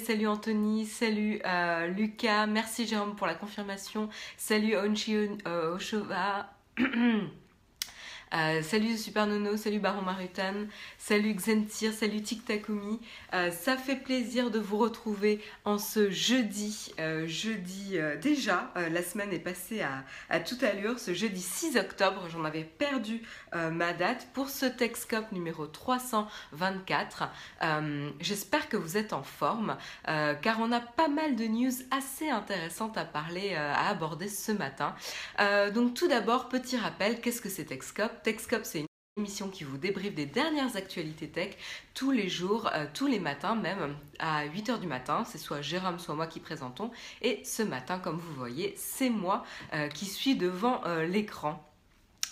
Salut Anthony, salut euh, Lucas, merci Jérôme pour la confirmation, salut Onchi euh, Oshova. Euh, salut Super Nono, salut Baron Marutan, salut Xentir, salut Tic Takumi. Euh, ça fait plaisir de vous retrouver en ce jeudi. Euh, jeudi déjà, la semaine est passée à, à toute allure. Ce jeudi 6 octobre, j'en avais perdu ma date pour ce Texcop numéro 324. J'espère que vous êtes en forme car on a pas mal de news assez intéressantes à parler, à aborder ce matin. donc tout d'abord, petit rappel, qu'est-ce que c'est Texcop TechScope, c'est une émission qui vous débriefe des dernières actualités tech tous les jours, euh, tous les matins même, à 8h du matin. C'est soit Jérôme, soit moi qui présentons. Et ce matin, comme vous voyez, c'est moi euh, qui suis devant euh, l'écran.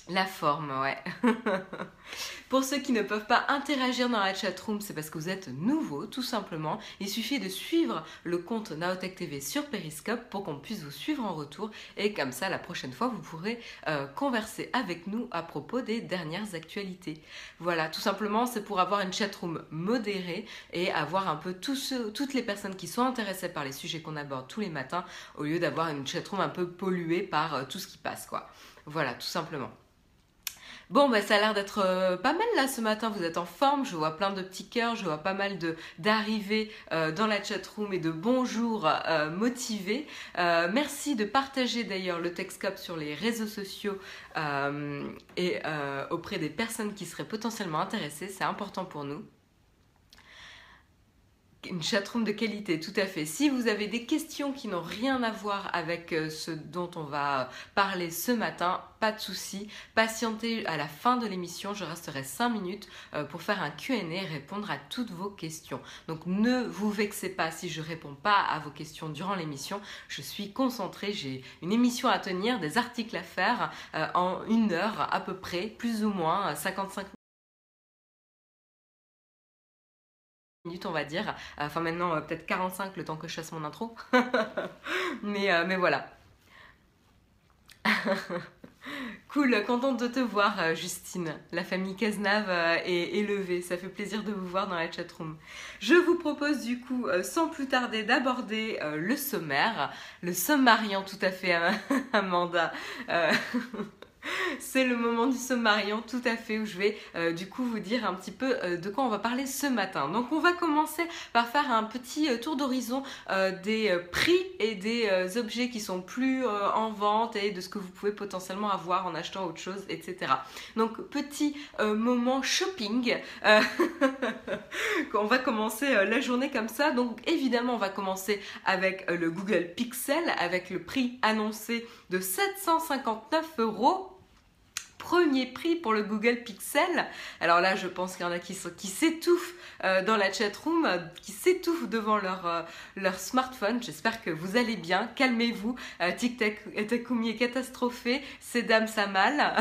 La forme, ouais. Pour ceux qui ne peuvent pas interagir dans la chatroom, c'est parce que vous êtes nouveau, tout simplement. Il suffit de suivre le compte Naotech TV sur Periscope pour qu'on puisse vous suivre en retour. Et comme ça, la prochaine fois, vous pourrez euh, converser avec nous à propos des dernières actualités. Voilà, tout simplement, c'est pour avoir une chatroom modérée et avoir un peu toutes les personnes qui sont intéressées par les sujets qu'on aborde tous les matins, au lieu d'avoir une chatroom un peu polluée par euh, tout ce qui passe, quoi. Voilà, tout simplement. Bon, bah, ça a l'air d'être euh, pas mal là ce matin. Vous êtes en forme. Je vois plein de petits cœurs. Je vois pas mal d'arrivées euh, dans la chatroom et de bonjours euh, motivés. merci de partager d'ailleurs le Texcop sur les réseaux sociaux et auprès des personnes qui seraient potentiellement intéressées. C'est important pour nous. Une chatroom de qualité, tout à fait. Si vous avez des questions qui n'ont rien à voir avec euh, ce dont on va parler ce matin, pas de souci. Patientez à la fin de l'émission, je resterai 5 minutes euh, pour faire un Q&A et répondre à toutes vos questions. Donc ne vous vexez pas si je réponds pas à vos questions durant l'émission. Je suis concentrée, j'ai une émission à tenir, des articles à faire euh, en une heure à peu près, plus ou moins 55 minutes minutes on va dire. Enfin maintenant euh, peut-être 45 le temps que je fasse mon intro. mais, euh, mais voilà. cool, contente de te voir euh, Justine. La famille Cazenave est élevée, ça fait plaisir de vous voir dans la chatroom. Je vous propose du coup, sans plus tarder, d'aborder le sommaire. Le sommariant tout à fait Amanda. C'est le moment du sommarion, tout à fait, où je vais euh, du coup vous dire un petit peu euh, de quoi on va parler ce matin. Donc on va commencer par faire un petit euh, tour d'horizon des prix et des objets qui sont plus en vente et de ce que vous pouvez potentiellement avoir en achetant autre chose, etc. Donc petit moment shopping. on va commencer la journée comme ça. Donc évidemment on va commencer avec le Google Pixel avec le prix annoncé de 759 euros premier prix pour le Google Pixel. Alors là, je pense qu'il y en a qui, qui s'étouffent euh, dans la chatroom, qui s'étouffent devant leur, euh, leur smartphone. J'espère que vous allez bien. Calmez-vous. Euh, TikTok Takumi est catastrophé. Ces dames, ça mal.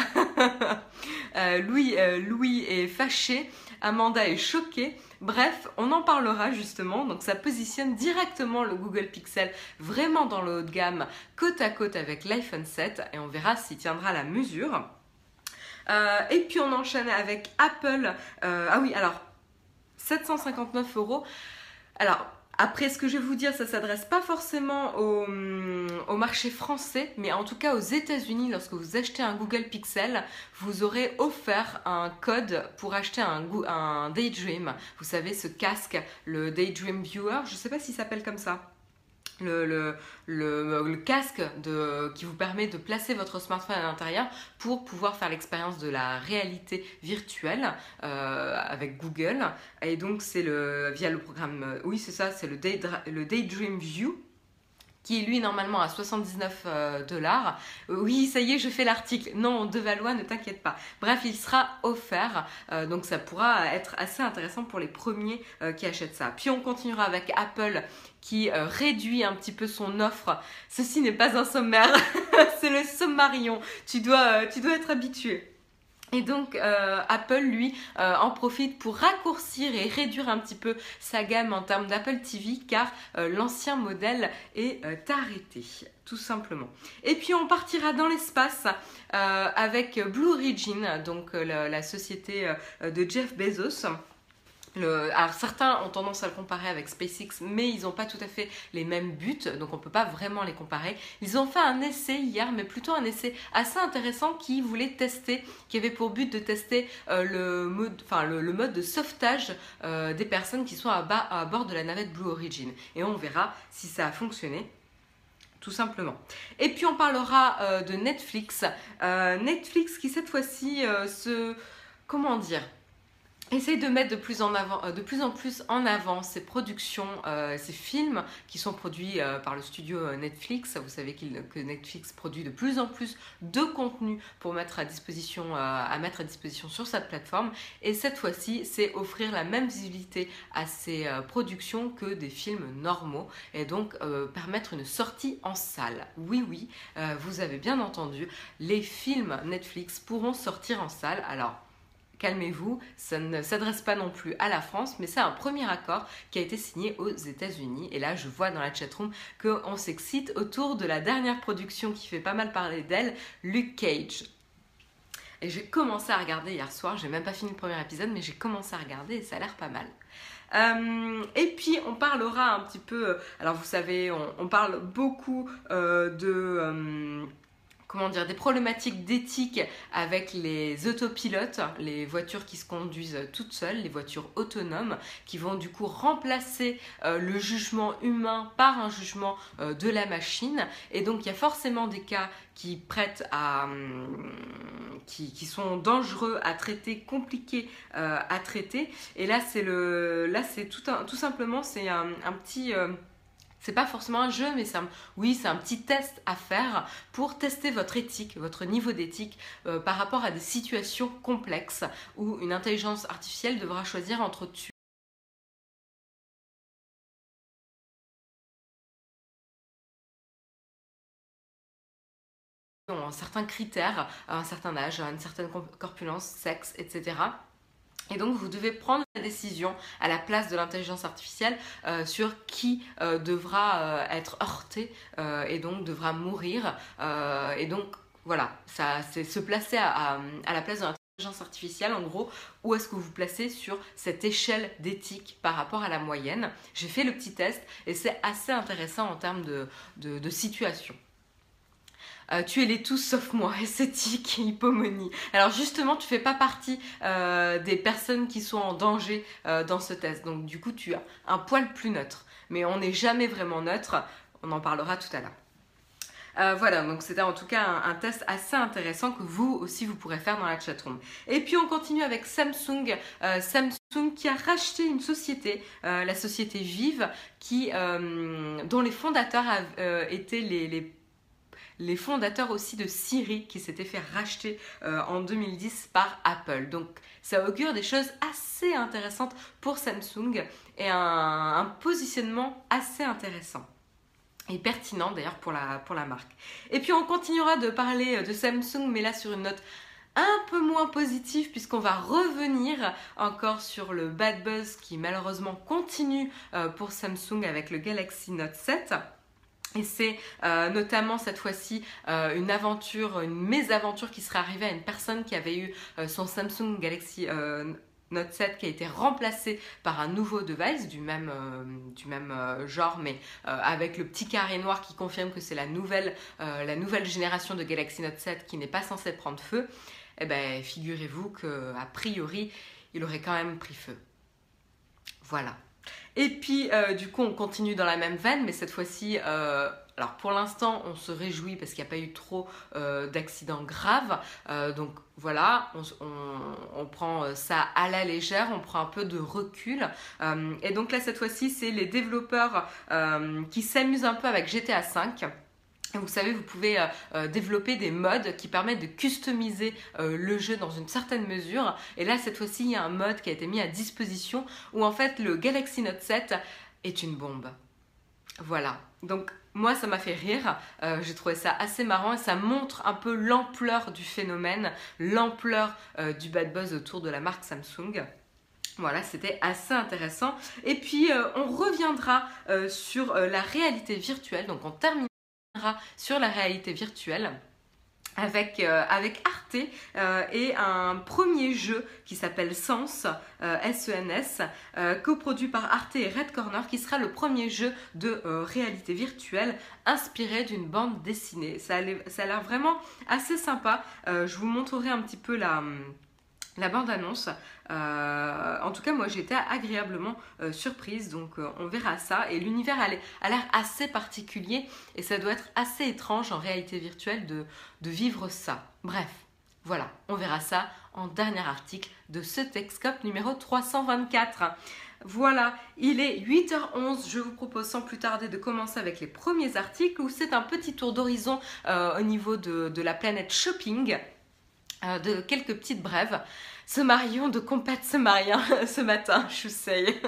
Louis, Louis est fâché. Amanda est choquée. Bref, on en parlera justement. Donc ça positionne directement le Google Pixel vraiment dans le haut de gamme, côte à côte avec l'iPhone 7 et on verra s'il tiendra la mesure. Euh, et puis on enchaîne avec Apple. Euh, ah oui, alors 759 euros. Alors après, ce que je vais vous dire, ça s'adresse pas forcément au, au, marché français, mais en tout cas aux États-Unis, lorsque vous achetez un Google Pixel, vous aurez offert un code pour acheter un, un Daydream. Vous savez, ce casque, le Daydream Viewer, je ne sais pas s'il s'appelle comme ça le, casque qui vous permet de placer votre smartphone à l'intérieur pour pouvoir faire l'expérience de la réalité virtuelle euh, avec Google. Et donc c'est via le programme, oui c'est ça, c'est le, Daydream View qui est lui normalement à 79 euh, dollars. oui, ça y est, je fais l'article. Non, de Valois, ne t'inquiète pas. Bref, il sera offert, euh, donc ça pourra être assez intéressant pour les premiers qui achètent ça. Puis on continuera avec Apple qui euh, réduit un petit peu son offre. Ceci n'est pas un sommaire, c'est le sommarion. Tu dois, euh, tu dois être habitué. Et donc euh, Apple, lui, en profite pour raccourcir et réduire un petit peu sa gamme en termes d'Apple TV car l'ancien modèle est arrêté, tout simplement. Et puis on partira dans l'espace avec Blue Origin, donc la, société de Jeff Bezos alors certains ont tendance à le comparer avec SpaceX, mais ils n'ont pas tout à fait les mêmes buts, donc on ne peut pas vraiment les comparer. Ils ont fait un essai hier, mais plutôt un essai assez intéressant qui voulait tester, qui avait pour but de tester euh, le, mode, de sauvetage euh, des personnes qui sont à bord de la navette Blue Origin. Et on verra si ça a fonctionné tout simplement. Et puis on parlera euh, de Netflix. Netflix qui cette fois-ci se... Comment dire essaye de mettre de plus en, avant, euh, de plus, en plus en avant ces productions, euh, ces films qui sont produits euh, par le studio Netflix. Vous savez que Netflix produit de plus en plus de contenu pour mettre à disposition, mettre à disposition sur cette plateforme. Et cette fois-ci, c'est offrir la même visibilité à ces productions que des films normaux et donc permettre une sortie en salle. Oui, oui, vous avez bien entendu, les films Netflix pourront sortir en salle. Alors, calmez-vous, ça ne s'adresse pas non plus à la France, mais c'est un premier accord qui a été signé aux États-Unis. Et là, je vois dans la chatroom qu'on s'excite autour de la dernière production qui fait pas mal parler d'elle, Luke Cage. Et j'ai commencé à regarder hier soir, j'ai même pas fini le premier épisode, mais j'ai commencé à regarder et ça a l'air pas mal. Euh, et puis on parlera un petit peu, euh, alors vous savez, on, parle beaucoup euh, de comment dire, des problématiques d'éthique avec les autopilotes, les voitures qui se conduisent toutes seules, les voitures autonomes, qui vont du coup remplacer euh, le jugement humain par un jugement euh, de la machine. Et donc il y a forcément des cas qui prêtent à, hum, qui, sont dangereux à traiter, compliqués euh, à traiter. Et là c'est le, là c'est tout, tout simplement c'est un, un petit c'est pas forcément un jeu, mais c'est oui, c'est un petit test à faire pour tester votre éthique, votre niveau d'éthique euh, par rapport à des situations complexes où une intelligence artificielle devra choisir entre tuer un certain critère, un certain âge, une certaine corpulence, sexe, etc. Et donc vous devez prendre la décision à la place de l'intelligence artificielle euh, sur qui euh, devra euh, être heurté et donc devra mourir. et donc voilà, ça c'est se placer à, la place de l'intelligence artificielle en gros, où est-ce que vous vous placez sur cette échelle d'éthique par rapport à la moyenne. J'ai fait le petit test et c'est assez intéressant en termes de situation. Euh, tu es les tous sauf moi, esthétique, hypomonie. Alors justement, tu fais pas partie euh, des personnes qui sont en danger euh, dans ce test. Donc du coup, tu as un poil plus neutre. Mais on n'est jamais vraiment neutre. On en parlera tout à l'heure. voilà, donc c'était en tout cas un, test assez intéressant que vous aussi vous pourrez faire dans la chatroom. Et puis on continue avec Samsung. Samsung qui a racheté une société, la société Vive, qui, dont les fondateurs étaient les les fondateurs aussi de Siri qui s'était fait racheter euh, en 2010 par Apple. Donc ça augure des choses assez intéressantes pour Samsung et un, positionnement assez intéressant et pertinent d'ailleurs pour la, marque. Et puis on continuera de parler de Samsung mais là sur une note un peu moins positive puisqu'on va revenir encore sur le bad buzz qui malheureusement continue euh, pour Samsung avec le Galaxy Note 7. Et c'est euh, notamment cette fois-ci euh, une aventure, une mésaventure qui serait arrivée à une personne qui avait eu euh, son Samsung Galaxy Note 7 qui a été remplacé par un nouveau device du même, du même genre, mais avec le petit carré noir qui confirme que c'est la nouvelle, la nouvelle génération de Galaxy Note 7 qui n'est pas censée prendre feu. Eh bien, figurez-vous qu'a priori, il aurait quand même pris feu. Voilà. Et puis, euh, du coup, on continue dans la même veine, mais cette fois-ci, euh, alors pour l'instant, on se réjouit parce qu'il n'y a pas eu trop euh, d'accidents graves. donc voilà, on, prend ça à la légère, on prend un peu de recul. et donc là, cette fois-ci, c'est les développeurs qui s'amusent un peu avec GTA V vous savez, vous pouvez euh, euh, développer des modes qui permettent de customiser euh, le jeu dans une certaine mesure. Et là, cette fois-ci, il y a un mode qui a été mis à disposition où en fait le Galaxy Note 7 est une bombe. Voilà. Donc moi, ça m'a fait rire. J'ai trouvé ça assez marrant et ça montre un peu l'ampleur du phénomène, l'ampleur du bad buzz autour de la marque Samsung. Voilà, c'était assez intéressant. Et puis, on reviendra sur la réalité virtuelle. Donc, on termine sur la réalité virtuelle. avec, euh, Arte euh, et un premier jeu qui s'appelle Sens, S-E-N-S, euh, coproduit par Arte et Red Corner, qui sera le premier jeu de réalité virtuelle inspiré d'une bande dessinée. Ça a l'air vraiment assez sympa. je vous montrerai un petit peu la la bande-annonce. Euh, en tout cas, moi, été agréablement euh, surprise, donc euh, on verra ça. Et l'univers a l'air assez particulier et ça doit être assez étrange en réalité virtuelle de, vivre ça. Bref, voilà, on verra ça en dernier article de ce Texcope numéro 324. Voilà, il est 8h11. Je vous propose sans plus tarder de commencer avec les premiers articles où c'est un petit tour d'horizon au niveau de la planète shopping. Euh, de quelques petites brèves. Ce Marion de compète ce Marien ce matin, sais.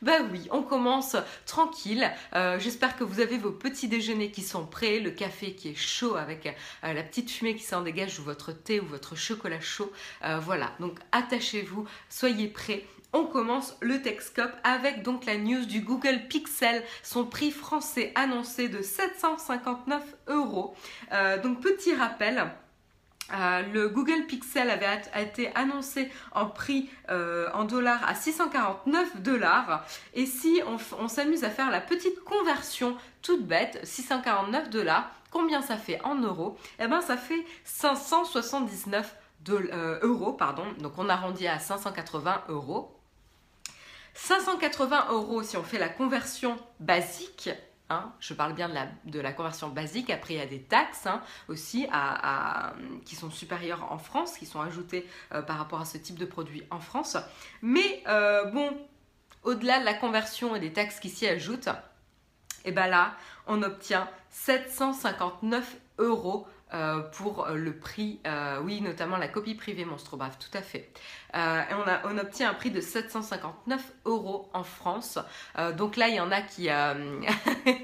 Ben oui, on commence tranquille. Euh, j'espère que vous avez vos petits déjeuners qui sont prêts, le café qui est chaud avec euh, la petite fumée qui s'en dégage ou votre thé ou votre chocolat chaud. voilà, donc attachez-vous, soyez prêts. On commence le Texcope avec donc la news du Google Pixel, son prix français annoncé de 759 euros. donc petit rappel, euh, le Google Pixel avait été annoncé en prix euh, en dollars à 649 dollars. Et si on, s'amuse à faire la petite conversion toute bête, 649 dollars, combien ça fait en euros? Eh bien, ça fait 579 euh, euros. Pardon. Donc, on arrondit à 580 euros. 580 euros si on fait la conversion basique, Hein, je parle bien de la, conversion basique. Après, il y a des taxes hein, aussi qui sont supérieures en France, qui sont ajoutées euh, par rapport à ce type de produit en France. Mais euh, bon, au-delà de la conversion et des taxes qui s'y ajoutent, et eh ben là, on obtient 759 euros euh, pour le prix, oui, notamment la copie privée Monstre Brave, tout à fait. Euh, on, obtient un prix de 759 euros en France. Euh, donc là, il y en a qui... Euh,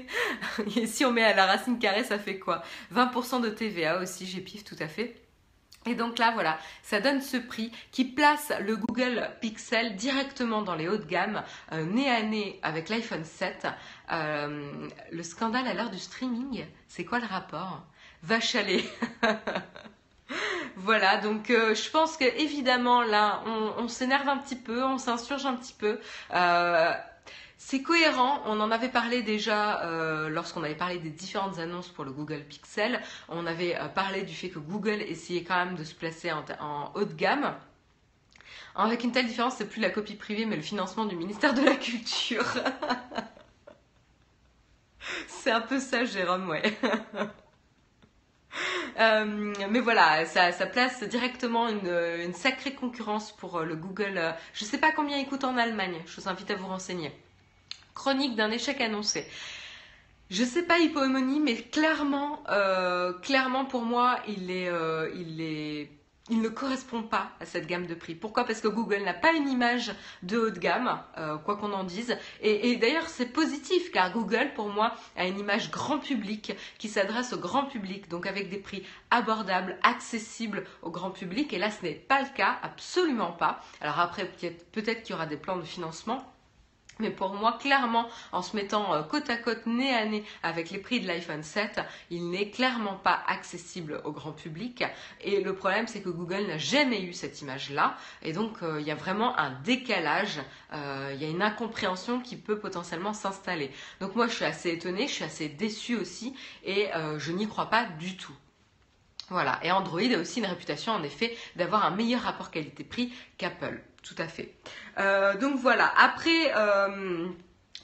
si on met à la racine carrée, ça fait quoi? 20% de TVA aussi, j'ai pif tout à fait. Et donc là, voilà, ça donne ce prix qui place le Google Pixel directement dans les hauts de gamme, nez à nez avec l'iPhone 7. le scandale à l'heure du streaming, c'est quoi le rapport? Va chaler Voilà, donc euh, je pense que évidemment là, on, s'énerve un petit peu, on s'insurge un petit peu. Euh, c'est cohérent, on en avait parlé déjà euh, lorsqu'on avait parlé des différentes annonces pour le Google Pixel. On avait parlé du fait que Google essayait quand même de se placer en, en haut de gamme. Avec une telle différence, c'est plus la copie privée, mais le financement du ministère de la Culture. c'est un peu ça, Jérôme, ouais. Euh, mais voilà, ça, place directement une, sacrée concurrence pour euh, le Google. Euh, je ne sais pas combien il coûte en Allemagne, je vous invite à vous renseigner. Chronique d'un échec annoncé. Je sais pas hypomonie, mais clairement, clairement pour moi, il est il ne correspond pas à cette gamme de prix. Pourquoi? Parce que Google n'a pas une image de haut de gamme, euh, quoi qu'on en dise. Et, d'ailleurs, c'est positif car Google, pour moi, a une image grand public qui s'adresse au grand public, donc avec des prix abordables, accessibles au grand public. Et là, ce n'est pas le cas, absolument pas. Alors après, peut-être qu'il y aura des plans de financement. Mais pour moi, clairement, en se mettant euh, côte à côte, nez à nez avec les prix de l'iPhone 7, il n'est clairement pas accessible au grand public. Et le problème, c'est que Google n'a jamais eu cette image-là. Et donc, euh, il y a vraiment un décalage, euh, il y a une incompréhension qui peut potentiellement s'installer. Donc moi, je suis assez étonnée, je suis assez déçue aussi, et je n'y crois pas du tout. Voilà, et Android a aussi une réputation en effet d'avoir un meilleur rapport qualité-prix qu'Apple. Tout à fait. Euh, donc voilà, après... Euh,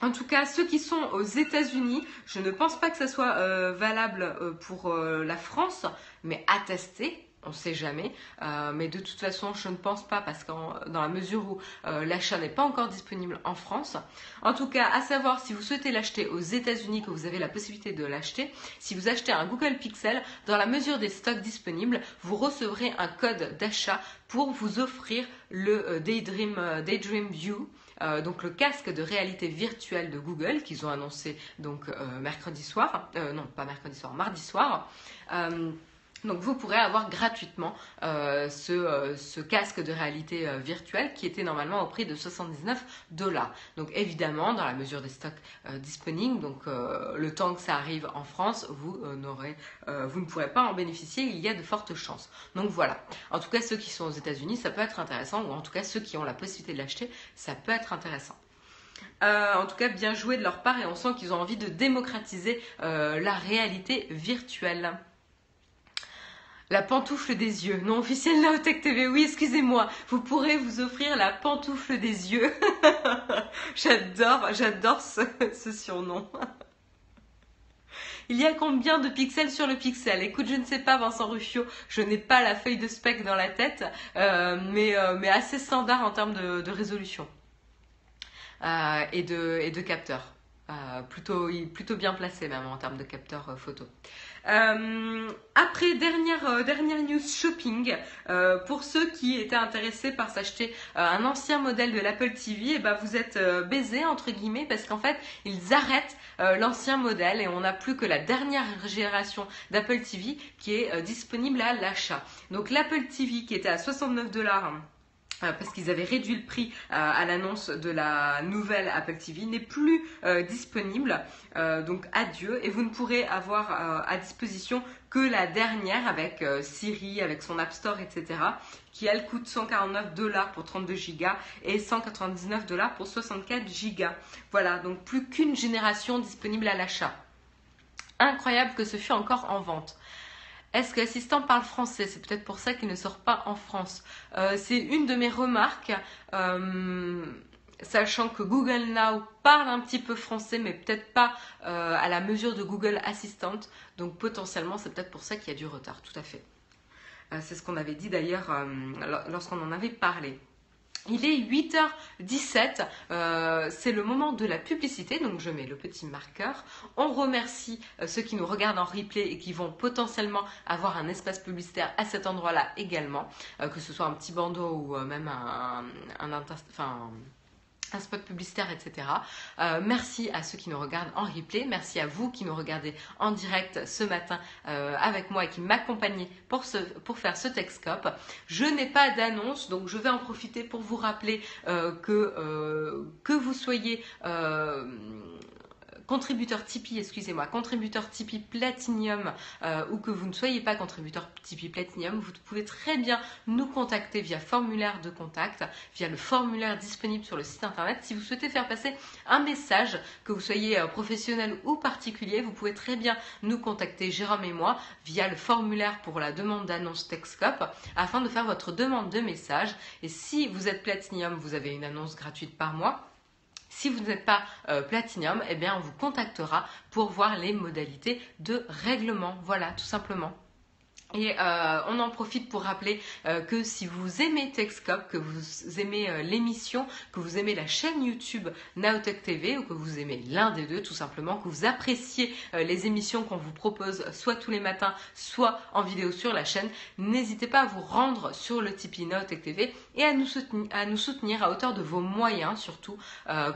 en tout cas, ceux qui sont aux États-Unis, je ne pense pas que ça soit euh, valable pour la France, mais à tester on ne sait jamais. Euh, mais de toute façon, je ne pense pas parce que dans la mesure où euh, l'achat n'est pas encore disponible en France. En tout cas, à savoir si vous souhaitez l'acheter aux États-Unis, que vous avez la possibilité de l'acheter, si vous achetez un Google Pixel, dans la mesure des stocks disponibles, vous recevrez un code d'achat pour vous offrir le euh, Daydream, Daydream View. donc le casque de réalité virtuelle de Google qu'ils ont annoncé donc mercredi soir, non pas mercredi soir, mardi soir. Donc vous pourrez avoir gratuitement euh, euh, ce, casque de réalité euh, virtuelle qui était normalement au prix de 79 dollars. Donc évidemment, dans la mesure des stocks disponibles, donc le temps que ça arrive en France, vous, vous ne pourrez pas en bénéficier, il y a de fortes chances. Donc voilà. En tout cas, ceux qui sont aux États-Unis, ça peut être intéressant, ou en tout cas ceux qui ont la possibilité de l'acheter, ça peut être intéressant. en tout cas, bien joué de leur part et on sent qu'ils ont envie de démocratiser la réalité virtuelle. La pantoufle des yeux. Non officiel Naotech TV. Oui, excusez-moi. Vous pourrez vous offrir la pantoufle des yeux. j'adore, j'adore ce, surnom. Il y a combien de pixels sur le pixel? Écoute, je ne sais pas, Vincent Ruffio, je n'ai pas la feuille de spec dans la tête, euh, euh, mais, assez standard en termes de, résolution euh, et, de, capteurs. plutôt, plutôt bien placé même en termes de capteurs photo. Euh, après, dernière, euh, dernière news shopping, euh, pour ceux qui étaient intéressés par s'acheter un ancien modèle de l'Apple TV, et eh ben vous êtes baisés entre guillemets parce qu'en fait ils arrêtent l'ancien modèle et on n'a plus que la dernière génération d'Apple TV qui est disponible à l'achat. Donc l'Apple TV qui était à 69 dollars euh, parce qu'ils avaient réduit le prix euh, à l'annonce de la nouvelle Apple TV, n'est plus euh, disponible. donc adieu. Et vous ne pourrez avoir à disposition que la dernière avec Siri, avec son App Store, etc. qui elle coûte 149 dollars pour 32 Go et 199 dollars pour 64 Go. Voilà, donc plus qu'une génération disponible à l'achat. Incroyable que ce fût encore en vente. Est-ce que l'assistant parle français? C'est peut-être pour ça qu'il ne sort pas en France. Euh, c'est une de mes remarques, euh, sachant que Google Now parle un petit peu français, mais peut-être pas euh, à la mesure de Google Assistant. Donc potentiellement, c'est peut-être pour ça qu'il y a du retard, tout à fait. c'est ce qu'on avait dit d'ailleurs lorsqu'on en avait parlé. Il est 8h17, euh, c'est le moment de la publicité, donc je mets le petit marqueur. On remercie euh, ceux qui nous regardent en replay et qui vont potentiellement avoir un espace publicitaire à cet endroit-là également, euh, que ce soit un petit bandeau ou même un, un, un spot publicitaire, etc. Euh, merci à ceux qui nous regardent en replay. Merci à vous qui nous regardez en direct ce matin euh, avec moi et qui m'accompagnez pour, pour faire ce Texcope. Je n'ai pas d'annonce, donc je vais en profiter pour vous rappeler euh, que, que vous soyez contributeur Tipeee, excusez-moi, contributeur Tipeee Platinum euh, ou que vous ne soyez pas contributeur Tipeee Platinum, vous pouvez très bien nous contacter via formulaire de contact, via le formulaire disponible sur le site internet. Si vous souhaitez faire passer un message, que vous soyez euh, professionnel ou particulier, vous pouvez très bien nous contacter, Jérôme et moi, via le formulaire pour la demande d'annonce Texcope afin de faire votre demande de message. Et si vous êtes Platinum, vous avez une annonce gratuite par mois. Si vous n'êtes pas euh, Platinum, eh bien on vous contactera pour voir les modalités de règlement. Voilà, tout simplement. Et euh, on en profite pour rappeler euh, que si vous aimez Techscope, que vous aimez euh, l'émission, que vous aimez la chaîne YouTube Naotech TV ou que vous aimez l'un des deux tout simplement, que vous appréciez les émissions qu'on vous propose soit tous les matins, soit en vidéo sur la chaîne, n'hésitez pas à vous rendre sur le Tipeee Naotech TV et à nous, soutenir, à hauteur de vos moyens surtout,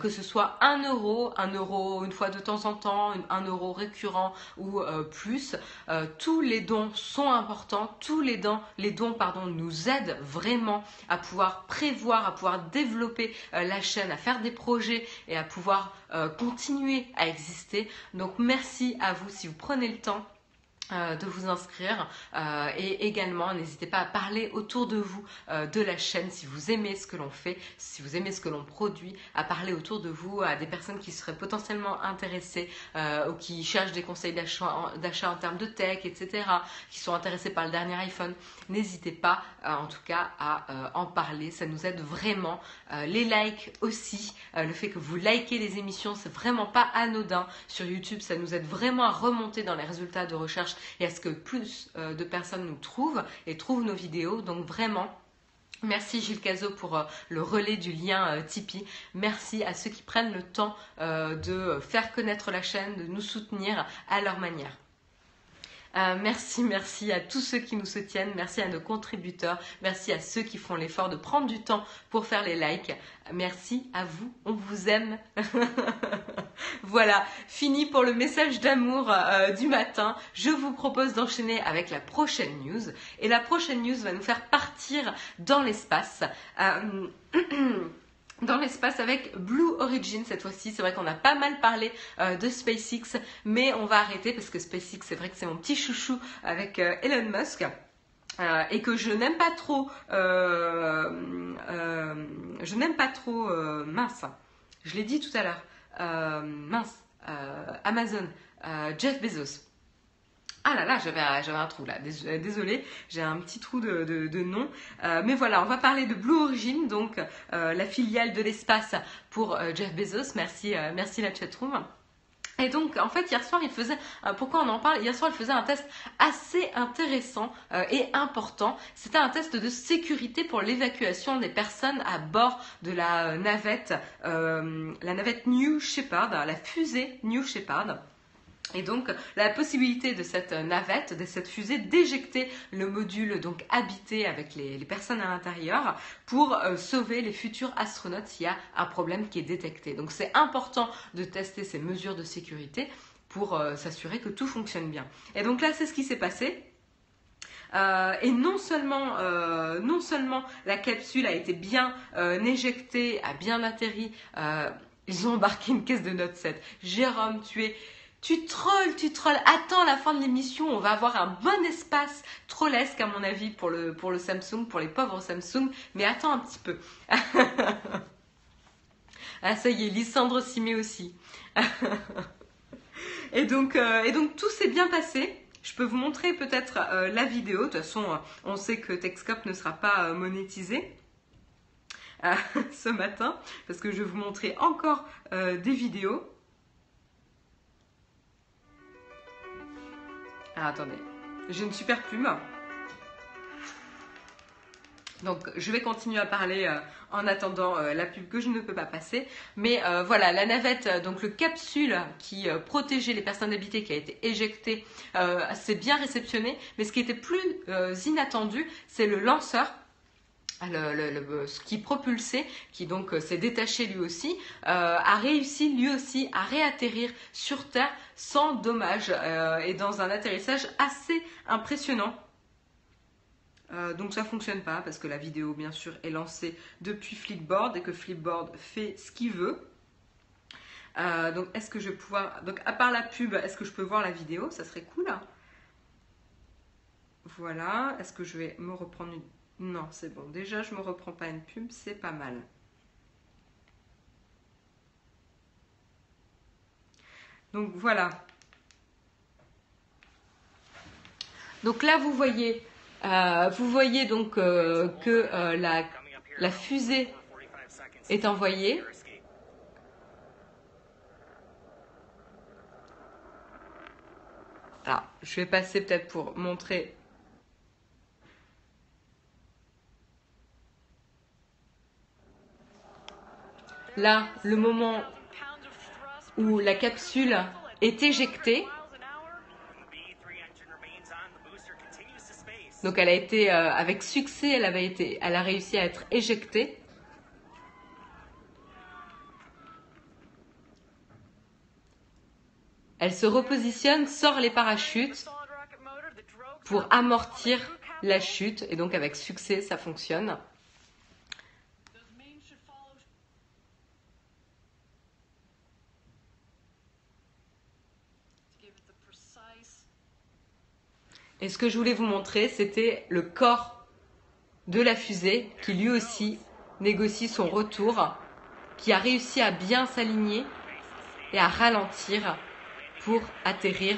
que ce soit 1 euro, 1 euro une fois de temps en temps, 1 euro récurrent ou plus. tous les dons sont importants tous les dons, les dons pardon, nous aident vraiment à pouvoir prévoir, à pouvoir développer euh, la chaîne, à faire des projets et à pouvoir euh, continuer à exister. Donc merci à vous si vous prenez le temps euh, de vous inscrire euh, et également n'hésitez pas à parler autour de vous euh, de la chaîne si vous aimez ce que l'on fait, si vous aimez ce que l'on produit, à parler autour de vous à des personnes qui seraient potentiellement intéressées ou qui cherchent des conseils d'achat en, termes de tech, etc., qui sont intéressés par le dernier iPhone. N'hésitez pas en tout cas à en parler, ça nous aide vraiment. les likes aussi, le fait que vous likez les émissions, c'est vraiment pas anodin sur YouTube, ça nous aide vraiment à remonter dans les résultats de recherche et à ce que plus euh, de personnes nous trouvent et trouvent nos vidéos. Donc vraiment, Merci Gilles Cazot pour euh, le relais du lien euh, Tipeee. Merci à ceux qui prennent le temps de faire connaître la chaîne, de nous soutenir à leur manière. Euh, merci, merci à tous ceux qui nous soutiennent, merci à nos contributeurs, merci à ceux qui font l'effort de prendre du temps pour faire les likes. Merci à vous, on vous aime. voilà, fini pour le message d'amour euh, du matin. Je vous propose d'enchaîner avec la prochaine news. Et la prochaine news va nous faire partir dans l'espace. Euh, dans l'espace avec Blue Origin cette fois-ci. C'est vrai qu'on a pas mal parlé euh, de SpaceX, mais on va arrêter parce que SpaceX, c'est vrai que c'est mon petit chouchou avec euh, Elon Musk. Euh, et que je n'aime pas trop, je n'aime pas trop, mince, je l'ai dit tout à l'heure, mince, Amazon, Jeff Bezos. Ah là là, j'avais un trou là, euh, désolé, j'ai un petit trou de, nom. Euh, mais voilà, on va parler de Blue Origin, donc euh, la filiale de l'espace pour Jeff Bezos. Merci, merci la chatroom. Et donc, en fait, hier soir, il faisait, pourquoi on en parle? Hier soir, il faisait un test assez intéressant et important. C'était un test de sécurité pour l'évacuation des personnes à bord de la navette, la navette New Shepard, la fusée New Shepard. Et donc la possibilité de cette navette, de cette fusée, d'éjecter le module donc habité avec les, personnes à l'intérieur pour euh, sauver les futurs astronautes s'il y a un problème qui est détecté. Donc c'est important de tester ces mesures de sécurité pour euh, s'assurer que tout fonctionne bien. Et donc là c'est ce qui s'est passé. Euh, et non seulement, non seulement la capsule a été bien éjectée, a bien atterri, ils ont embarqué une caisse de notes 7. Jérôme, tu es tu trolls, tu trolls. Attends la fin de l'émission, on va avoir un bon espace trollesque à mon avis pour le, pour le Samsung, pour les pauvres Samsung. Mais attends un petit peu. ah ça y est, Lysandre s'y met aussi. et, donc, euh, et donc tout s'est bien passé. Je peux vous montrer peut-être euh, la vidéo. De toute façon, on sait que Texcop ne sera pas euh, monétisé ce matin parce que je vais vous montrer encore des vidéos. Ah, attendez. J'ai une super plume. Donc, je vais continuer à parler euh, en attendant euh, la pub que je ne peux pas passer. Mais euh, voilà, la navette, donc le capsule qui protégeait les personnes habitées, qui a été éjectée, s'est bien réceptionné. Mais ce qui était plus inattendu, c'est le lanceur le, ce qui propulsait, qui donc euh, s'est détaché lui aussi, euh, a réussi lui aussi à réatterrir sur Terre sans dommage euh, et dans un atterrissage assez impressionnant. donc ça fonctionne pas parce que la vidéo bien sûr est lancée depuis Flipboard et que Flipboard fait ce qu'il veut. donc est-ce que je vais pouvoir donc à part la pub est-ce que je peux voir la vidéo? Ça serait cool voilà est-ce que je vais me reprendre une non, c'est bon. Déjà, je me reprends pas une pub, c'est pas mal. Donc voilà. Donc là, vous voyez, euh, vous voyez donc euh, que euh, la, la fusée est envoyée. Alors, je vais passer peut-être pour montrer là le moment où la capsule est éjectée. Donc elle a été euh, avec succès, elle avait été, elle a réussi à être éjectée. Elle se repositionne, sort les parachutes pour amortir la chute et donc avec succès ça fonctionne. Et ce que je voulais vous montrer, c'était le corps de la fusée qui lui aussi négocie son retour, qui a réussi à bien s'aligner et à ralentir pour atterrir.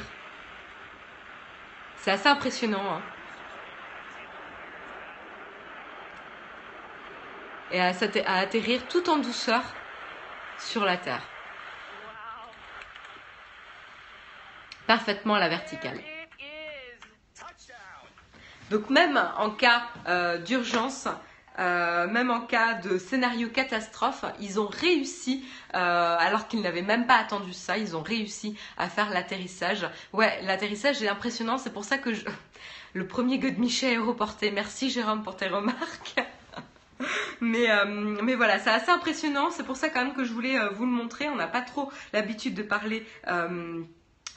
C'est assez impressionnant. Hein. et à, à atterrir tout en douceur sur la Terre. Parfaitement à la verticale. Donc même en cas euh, d'urgence, même en cas de scénario catastrophe, ils ont réussi, alors qu'ils n'avaient même pas attendu ça, ils ont réussi à faire l'atterrissage. Ouais, l'atterrissage est impressionnant, c'est pour ça que je... le premier Godemiché aéroporté. Merci Jérôme pour tes remarques. Mais, euh, mais voilà, c'est assez impressionnant. C'est pour ça quand même que je voulais euh, vous le montrer. On n'a pas trop l'habitude de parler euh,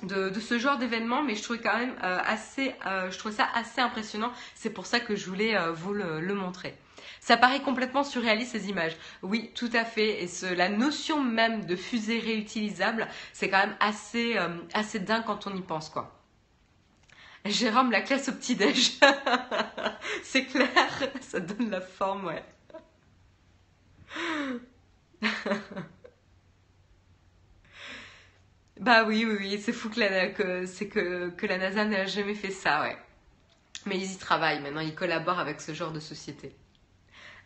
de, ce genre d'événement, mais je trouvais quand même assez, je trouvais ça assez impressionnant. C'est pour ça que je voulais vous le, montrer. Ça paraît complètement surréaliste ces images. Oui, tout à fait. Et la notion même de fusée réutilisable, c'est quand même assez, assez dingue quand on y pense, quoi. Jérôme, la classe au petit-déj. c'est clair, ça donne la forme, ouais. bah oui, oui, oui, c'est fou que la, que, c'est que, que la NASA n'a jamais fait ça, ouais. Mais ils y travaillent maintenant, ils collaborent avec ce genre de société.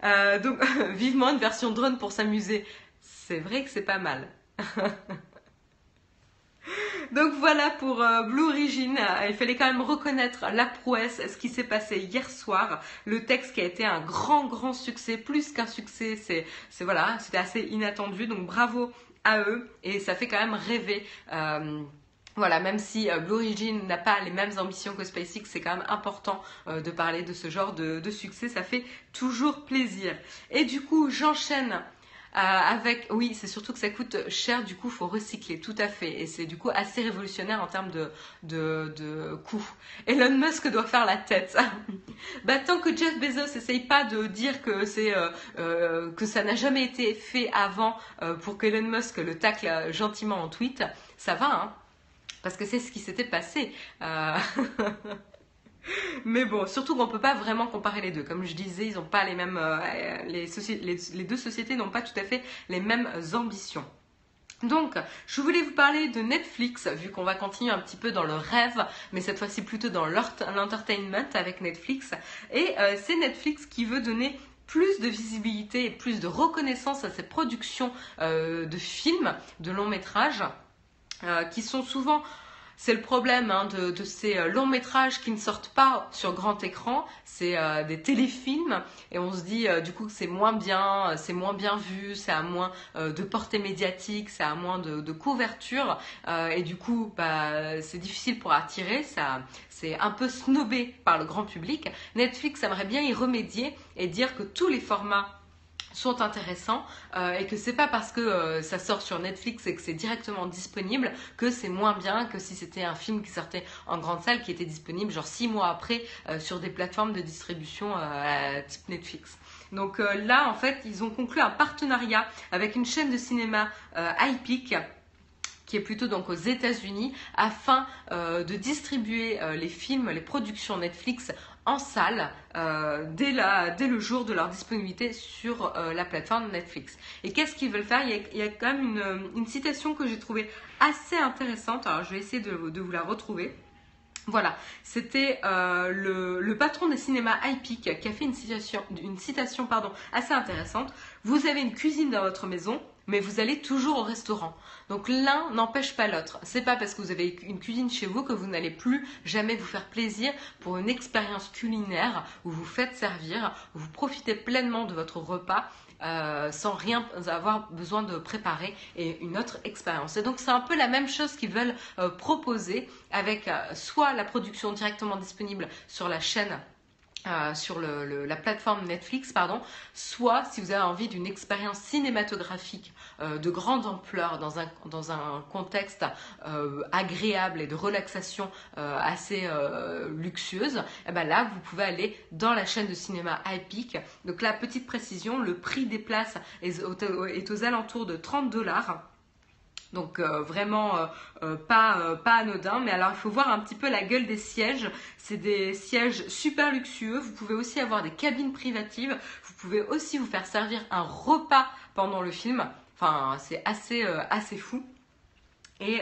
Euh, donc, vivement une version drone pour s'amuser. C'est vrai que c'est pas mal. Donc voilà pour euh, Blue Origin. Il fallait quand même reconnaître la prouesse, ce qui s'est passé hier soir. Le texte qui a été un grand, grand succès, plus qu'un succès. C'est, voilà, c'était assez inattendu. Donc bravo eux et ça fait quand même rêver. Euh, voilà, même si euh, Blue Origin n'a pas les mêmes ambitions que SpaceX, c'est quand même important de parler de ce genre de, succès. Ça fait toujours plaisir. Et du coup, j'enchaîne euh, avec, oui, c'est surtout que ça coûte cher, du coup, faut recycler, tout à fait. Et c'est du coup assez révolutionnaire en termes de, de, de coût. Elon Musk doit faire la tête. bah, tant que Jeff Bezos essaye pas de dire que c'est euh, euh, que ça n'a jamais été fait avant pour qu'Elon Musk le tacle gentiment en tweet, ça va, hein. Parce que c'est ce qui s'était passé. Mais bon, surtout qu'on ne peut pas vraiment comparer les deux. Comme je disais, ils n'ont pas les mêmes. Euh, les, les, deux sociétés n'ont pas tout à fait les mêmes ambitions. Donc, je voulais vous parler de Netflix, vu qu'on va continuer un petit peu dans le rêve, mais cette fois-ci plutôt dans l'entertainment avec Netflix. Et euh, c'est Netflix qui veut donner plus de visibilité et plus de reconnaissance à ses productions euh, de films, de longs métrages, qui sont souvent c'est le problème hein, de, ces euh, longs métrages qui ne sortent pas sur grand écran. C'est euh, des téléfilms et on se dit euh, du coup que c'est moins bien, c'est moins bien vu, ça a moins de portée médiatique, ça a moins de, couverture et du coup bah, c'est difficile pour attirer. Ça, c'est un peu snobé par le grand public. Netflix aimerait bien y remédier et dire que tous les formats sont intéressants euh, et que c'est pas parce que euh, ça sort sur Netflix et que c'est directement disponible que c'est moins bien que si c'était un film qui sortait en grande salle qui était disponible genre six mois après euh, sur des plateformes de distribution type Netflix. Donc là en fait ils ont conclu un partenariat avec une chaîne de cinéma iPic qui est plutôt donc aux États-Unis, afin de distribuer les films, les productions Netflix en salle euh, dès, le jour de leur disponibilité sur euh, la plateforme Netflix. Et qu'est-ce qu'ils veulent faire? Il y, a, quand même une, citation que j'ai trouvée assez intéressante. Alors je vais essayer de, vous la retrouver. Voilà, c'était euh, le, patron des cinémas iPic qui a fait une citation, une citation pardon, assez intéressante. Vous avez une cuisine dans votre maison, mais vous allez toujours au restaurant. Donc l'un n'empêche pas l'autre. C'est pas parce que vous avez une cuisine chez vous que vous n'allez plus jamais vous faire plaisir pour une expérience culinaire où vous faites servir, où vous profitez pleinement de votre repas euh, sans rien avoir besoin de préparer et une autre expérience. Et donc c'est un peu la même chose qu'ils veulent euh, proposer avec euh, soit la production directement disponible sur la chaîne euh, sur la plateforme Netflix, pardon, soit si vous avez envie d'une expérience cinématographique euh, de grande ampleur dans un, dans un contexte euh, agréable et de relaxation assez luxueuse, eh ben là vous pouvez aller dans la chaîne de cinéma Epic. Donc la petite précision, le prix des places est, est aux alentours de 30 dollars. Donc euh, vraiment euh, euh, pas, anodin. Mais alors il faut voir un petit peu la gueule des sièges. C'est des sièges super luxueux. Vous pouvez aussi avoir des cabines privatives. Vous pouvez aussi vous faire servir un repas pendant le film. Enfin, c'est assez, assez fou. Et,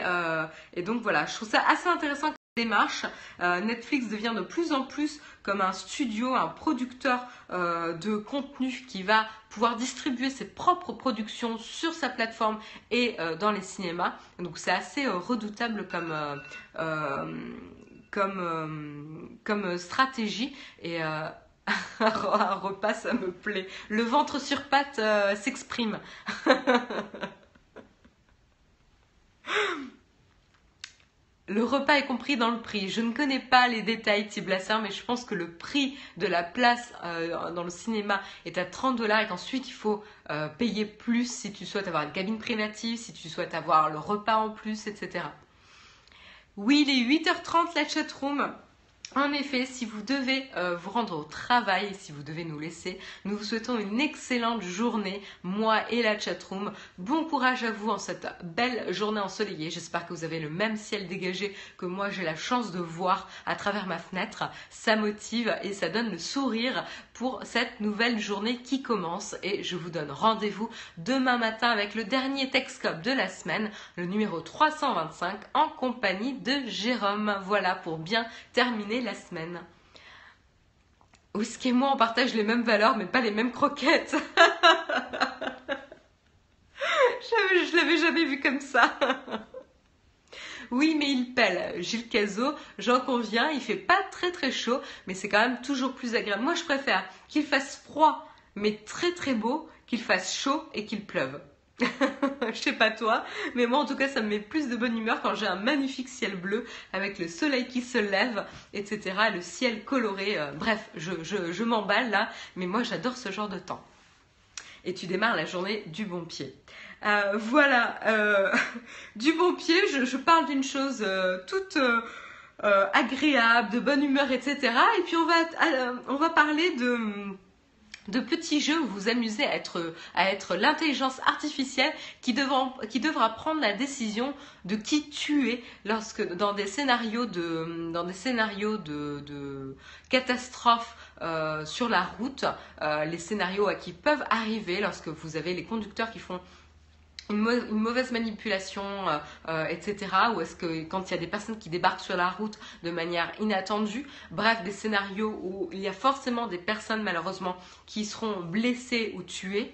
et, donc voilà, je trouve ça assez intéressant démarche. Euh, Netflix devient de plus en plus comme un studio, un producteur euh, de contenu qui va pouvoir distribuer ses propres productions sur sa plateforme et euh, dans les cinémas. Donc c'est assez redoutable comme, stratégie. Et un repas, ça me plaît. Le ventre sur patte euh, s'exprime. Le repas est compris dans le prix. Je ne connais pas les détails Tiblasser, mais je pense que le prix de la place euh, dans le cinéma est à 30 dollars et qu'ensuite il faut euh, payer plus si tu souhaites avoir une cabine privative, si tu souhaites avoir le repas en plus, etc. Oui, il est 8h30 la chatroom. En effet, si vous devez euh, vous rendre au travail, si vous devez nous laisser, nous vous souhaitons une excellente journée, moi et la chatroom. Bon courage à vous en cette belle journée ensoleillée. J'espère que vous avez le même ciel dégagé que moi j'ai la chance de voir à travers ma fenêtre. Ça motive et ça donne le sourire pour cette nouvelle journée qui commence. Et je vous donne rendez-vous demain matin avec le dernier Texcope de la semaine, le numéro 325, en compagnie de Jérôme. Voilà pour bien terminer la semaine. Whisky et moi, on partage les mêmes valeurs, mais pas les mêmes croquettes. je l'avais jamais vu comme ça. Oui, mais il pèle. Gilles Cazot, j'en conviens, il fait pas très très chaud, mais c'est quand même toujours plus agréable. Moi, je préfère qu'il fasse froid, mais très très beau, qu'il fasse chaud et qu'il pleuve. je sais pas toi, mais moi en tout cas ça me met plus de bonne humeur quand j'ai un magnifique ciel bleu avec le soleil qui se lève, etc. Le ciel coloré. Euh, bref, je, m'emballe là, mais moi j'adore ce genre de temps. Et tu démarres la journée du bon pied. Euh, voilà, euh, du bon pied, je, parle d'une chose toute agréable, de bonne humeur, etc. Et puis on va, parler de de petits jeux où vous amusez à être, l'intelligence artificielle qui, devra prendre la décision de qui tuer lorsque dans des scénarios de, dans de, euh, sur la route, euh, les scénarios à qui peuvent arriver lorsque vous avez les conducteurs qui font une, mauvaise manipulation, euh, euh, etc. Ou est-ce que quand il y a des personnes qui débarquent sur la route de manière inattendue, bref, des scénarios où il y a forcément des personnes malheureusement qui seront blessées ou tuées.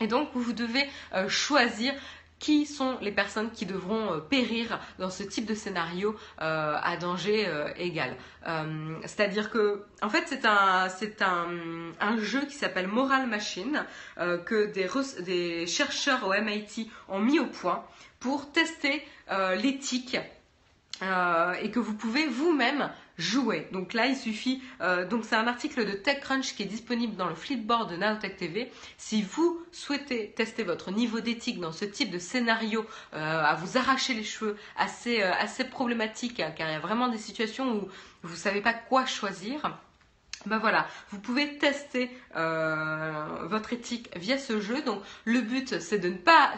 Et donc vous devez euh, choisir qui sont les personnes qui devront euh, périr dans ce type de scénario euh, à danger euh, égal. C'est-à-dire que, en fait, c'est un, jeu qui s'appelle Moral Machine que des, des chercheurs au MIT ont mis au point pour tester l'éthique et que vous pouvez vous-même jouer. Donc là, il suffit. Euh, donc c'est un article de TechCrunch qui est disponible dans le Flipboard de Naotech TV. Si vous souhaitez tester votre niveau d'éthique dans ce type de scénario, euh, à vous arracher les cheveux, assez euh, assez problématique, hein, car il y a vraiment des situations où vous ne savez pas quoi choisir. Ben voilà, vous pouvez tester votre éthique via ce jeu. Donc le but c'est de ne pas,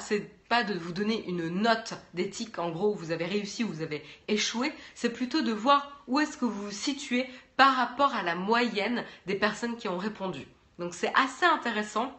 pas de vous donner une note d'éthique, en gros, vous avez réussi ou vous avez échoué, c'est plutôt de voir où est-ce que vous vous situez par rapport à la moyenne des personnes qui ont répondu. Donc c'est assez intéressant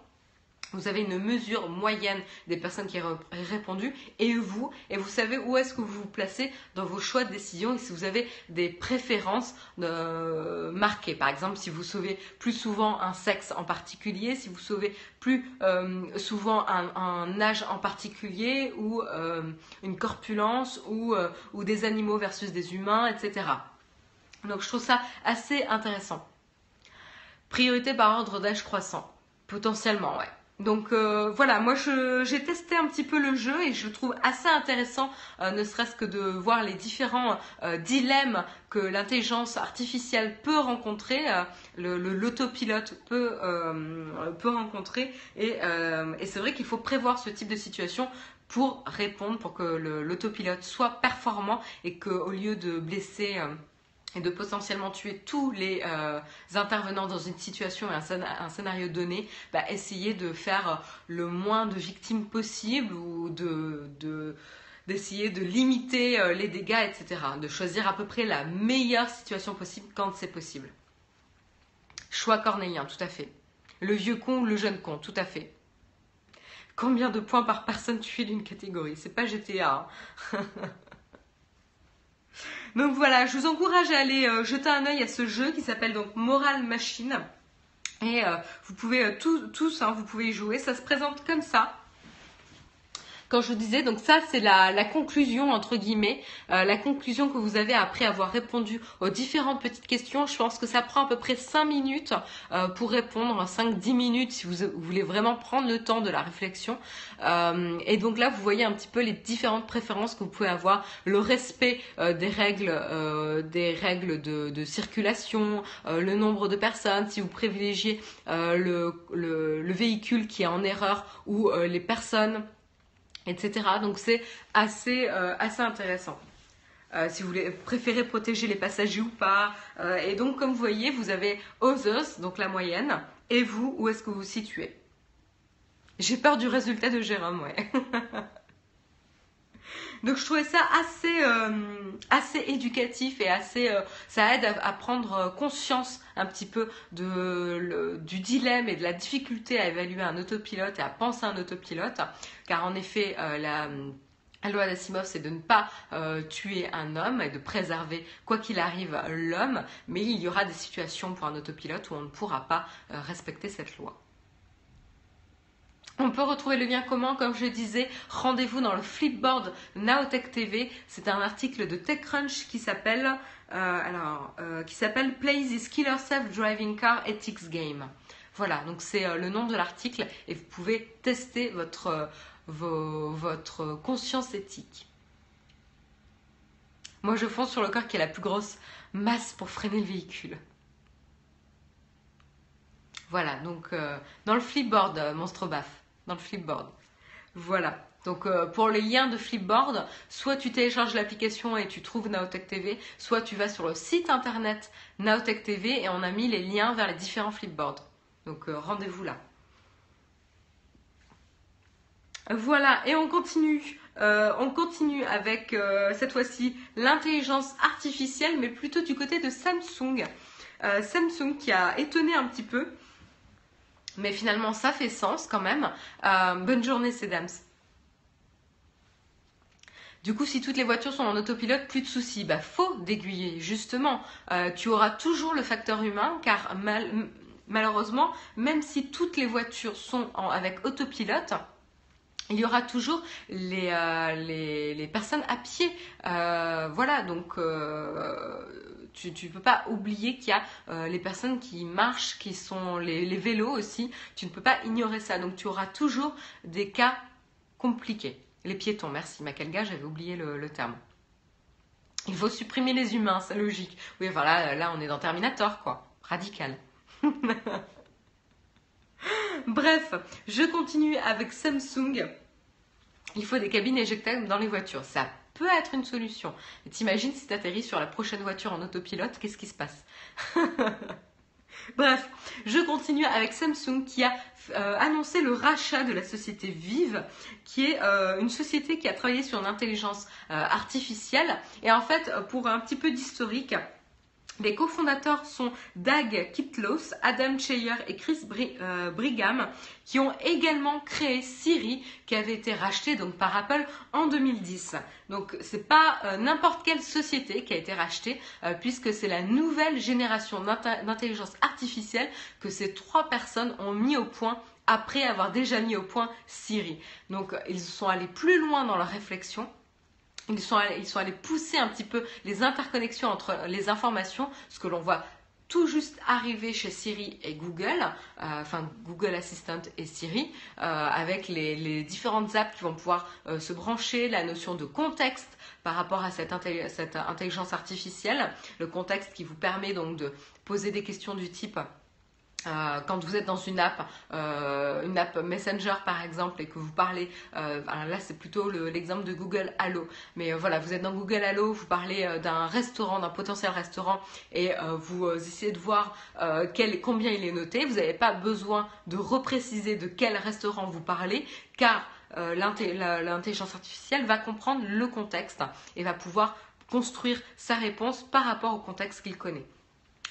vous avez une mesure moyenne des personnes qui ont répondu et vous, et vous savez où est-ce que vous vous placez dans vos choix de décision et si vous avez des préférences euh, marquées. Par exemple, si vous sauvez plus souvent un sexe en particulier, si vous sauvez plus euh, souvent un, âge en particulier ou euh, une corpulence ou, ou des animaux versus des humains, etc. Donc je trouve ça assez intéressant. Priorité par ordre d'âge croissant. Potentiellement, ouais. Donc euh, voilà, moi j'ai testé un petit peu le jeu et je trouve assez intéressant, euh, ne serait-ce que de voir les différents euh, dilemmes que l'intelligence artificielle peut rencontrer, l'autopilote peut, peut rencontrer. Et, et c'est vrai qu'il faut prévoir ce type de situation pour répondre, pour que l'autopilote soit performant et qu'au lieu de blesser et de potentiellement tuer tous les euh, intervenants dans une situation et un, scénario donné, bah, essayer de faire le moins de victimes possible ou de, d'essayer de limiter euh, les dégâts, etc. De choisir à peu près la meilleure situation possible quand c'est possible. Choix cornélien, tout à fait. Le vieux con ou le jeune con, tout à fait. Combien de points par personne tu fais d'une catégorie? C'est pas GTA. Hein. Donc voilà, je vous encourage à aller euh, jeter un œil à ce jeu qui s'appelle donc Moral Machine. Et euh, vous pouvez euh, tous, hein, vous pouvez y jouer. Ça se présente comme ça. Quand je vous disais, donc ça c'est la, conclusion entre guillemets, euh, la conclusion que vous avez après avoir répondu aux différentes petites questions. Je pense que ça prend à peu près 5 minutes euh, pour répondre, 5-10 minutes si vous, voulez vraiment prendre le temps de la réflexion. Euh, et donc là, vous voyez un petit peu les différentes préférences que vous pouvez avoir, le respect des règles, des règles de, circulation, le nombre de personnes, si vous privilégiez le, le, véhicule qui est en erreur ou les personnes etc. Donc c'est assez, euh, assez intéressant. Euh, si vous préférez protéger les passagers ou pas. Euh, et donc, comme vous voyez, vous avez others, donc la moyenne, et vous, où est-ce que vous vous situez? J'ai peur du résultat de Jérôme, ouais. Donc je trouvais ça assez, assez éducatif et assez, ça aide à, prendre conscience un petit peu du dilemme et de la difficulté à évaluer un autopilote et à penser un autopilote, car en effet la la loi d'Asimov, c'est de ne pas tuer un homme et de préserver, quoi qu'il arrive, l'homme, mais il y aura des situations pour un autopilote où on ne pourra pas respecter cette loi. On peut retrouver le lien comment, comme je disais, rendez-vous dans le flipboard Naotech TV. C'est un article de TechCrunch qui s'appelle euh, alors euh, qui s'appelle Play this Killer Self-Driving Car Ethics Game. Voilà, donc c'est euh, le nom de l'article et vous pouvez tester votre, conscience éthique. Moi, je fonce sur le corps qui a la plus grosse masse pour freiner le véhicule. Voilà, donc dans le flipboard, monstre baf dans le Flipboard. Voilà. Donc euh, pour les liens de Flipboard, soit tu télécharges l'application et tu trouves Naotech TV, soit tu vas sur le site internet Naotech TV et on a mis les liens vers les différents Flipboards. Donc euh, rendez-vous là. Voilà, et on continue. Euh, on continue avec cette fois-ci l'intelligence artificielle, mais plutôt du côté de Samsung. Samsung qui a étonné un petit peu mais finalement, ça fait sens quand même. Bonne journée, Sedams. Du coup, si toutes les voitures sont en autopilote, plus de soucis. Bah, faut d'aiguiller, justement. Euh, tu auras toujours le facteur humain, car malheureusement, même si toutes les voitures sont avec autopilote, il y aura toujours les, euh, les, personnes à pied. voilà, donc tu ne peux pas oublier qu'il y a euh, les personnes qui marchent, qui sont les, vélos aussi. Tu ne peux pas ignorer ça. Donc tu auras toujours des cas compliqués. Les piétons, merci Makelga, j'avais oublié le, terme. Il faut supprimer les humains, c'est logique. Oui, voilà, là on est dans Terminator, quoi. Radical. Bref, je continue avec Samsung. Il faut des cabines éjectables dans les voitures. Ça peut être une solution. Mais t'imagines si tu atterris sur la prochaine voiture en autopilote, qu'est-ce qui se passe? Bref, je continue avec Samsung qui a euh, annoncé le rachat de la société Vive, qui est euh, une société qui a travaillé sur l'intelligence euh, artificielle. Et en fait, pour un petit peu d'historique, les cofondateurs sont Dag Kitlos, Adam Cheyer et Chris euh, Brigham, qui ont également créé Siri, qui avait été racheté donc par Apple en 2010. Donc c'est pas euh, n'importe quelle société qui a été rachetée, euh, puisque c'est la nouvelle génération d'intelligence artificielle que ces trois personnes ont mis au point après avoir déjà mis au point Siri. Donc ils sont allés plus loin dans leur réflexion ils sont, allés, pousser un petit peu les interconnexions entre les informations, ce que l'on voit tout juste arriver chez Siri et Google, euh, enfin Google Assistant et Siri, euh, avec les, différentes apps qui vont pouvoir euh, se brancher, la notion de contexte par rapport à cette, cette, intelligence artificielle, le contexte qui vous permet donc de poser des questions du type euh, quand vous êtes dans une app, euh, une app Messenger par exemple, et que vous parlez, euh, là c'est plutôt l'exemple de Google Allo, mais voilà, vous êtes dans Google Allo, vous parlez d'un restaurant, d'un potentiel restaurant, et vous essayez de voir combien il est noté. Vous n'avez pas besoin de repréciser de quel restaurant vous parlez, car l'intelligence artificielle va comprendre le contexte et va pouvoir construire sa réponse par rapport au contexte qu'il connaît.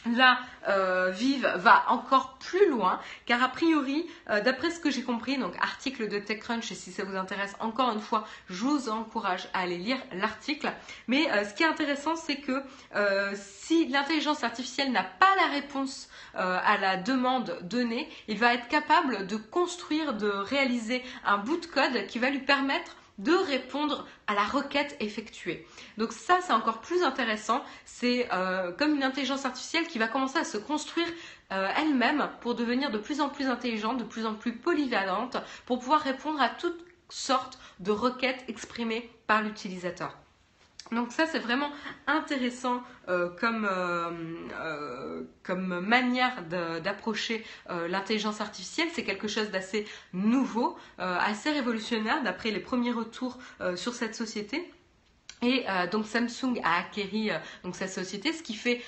Là, euh, Vive va encore plus loin, car a priori, euh, d'après ce que j'ai compris, donc article de TechCrunch, et si ça vous intéresse, encore une fois, je vous encourage à aller lire l'article. Mais euh, ce qui est intéressant, c'est que si l'intelligence artificielle n'a pas la réponse à la demande donnée, il va être capable de construire, de réaliser un bout de code qui va lui permettre de répondre à la requête effectuée. Donc ça, c'est encore plus intéressant. C'est euh, comme une intelligence artificielle qui va commencer à se construire euh, elle-même pour devenir de plus en plus intelligente, de plus en plus polyvalente, pour pouvoir répondre à toutes sortes de requêtes exprimées par l'utilisateur. Donc ça, c'est vraiment intéressant euh, comme, euh, euh, comme manière d'approcher l'intelligence artificielle. C'est quelque chose d'assez nouveau, assez révolutionnaire d'après les premiers retours sur cette société. Et donc Samsung a acquéri donc cette société, ce qui fait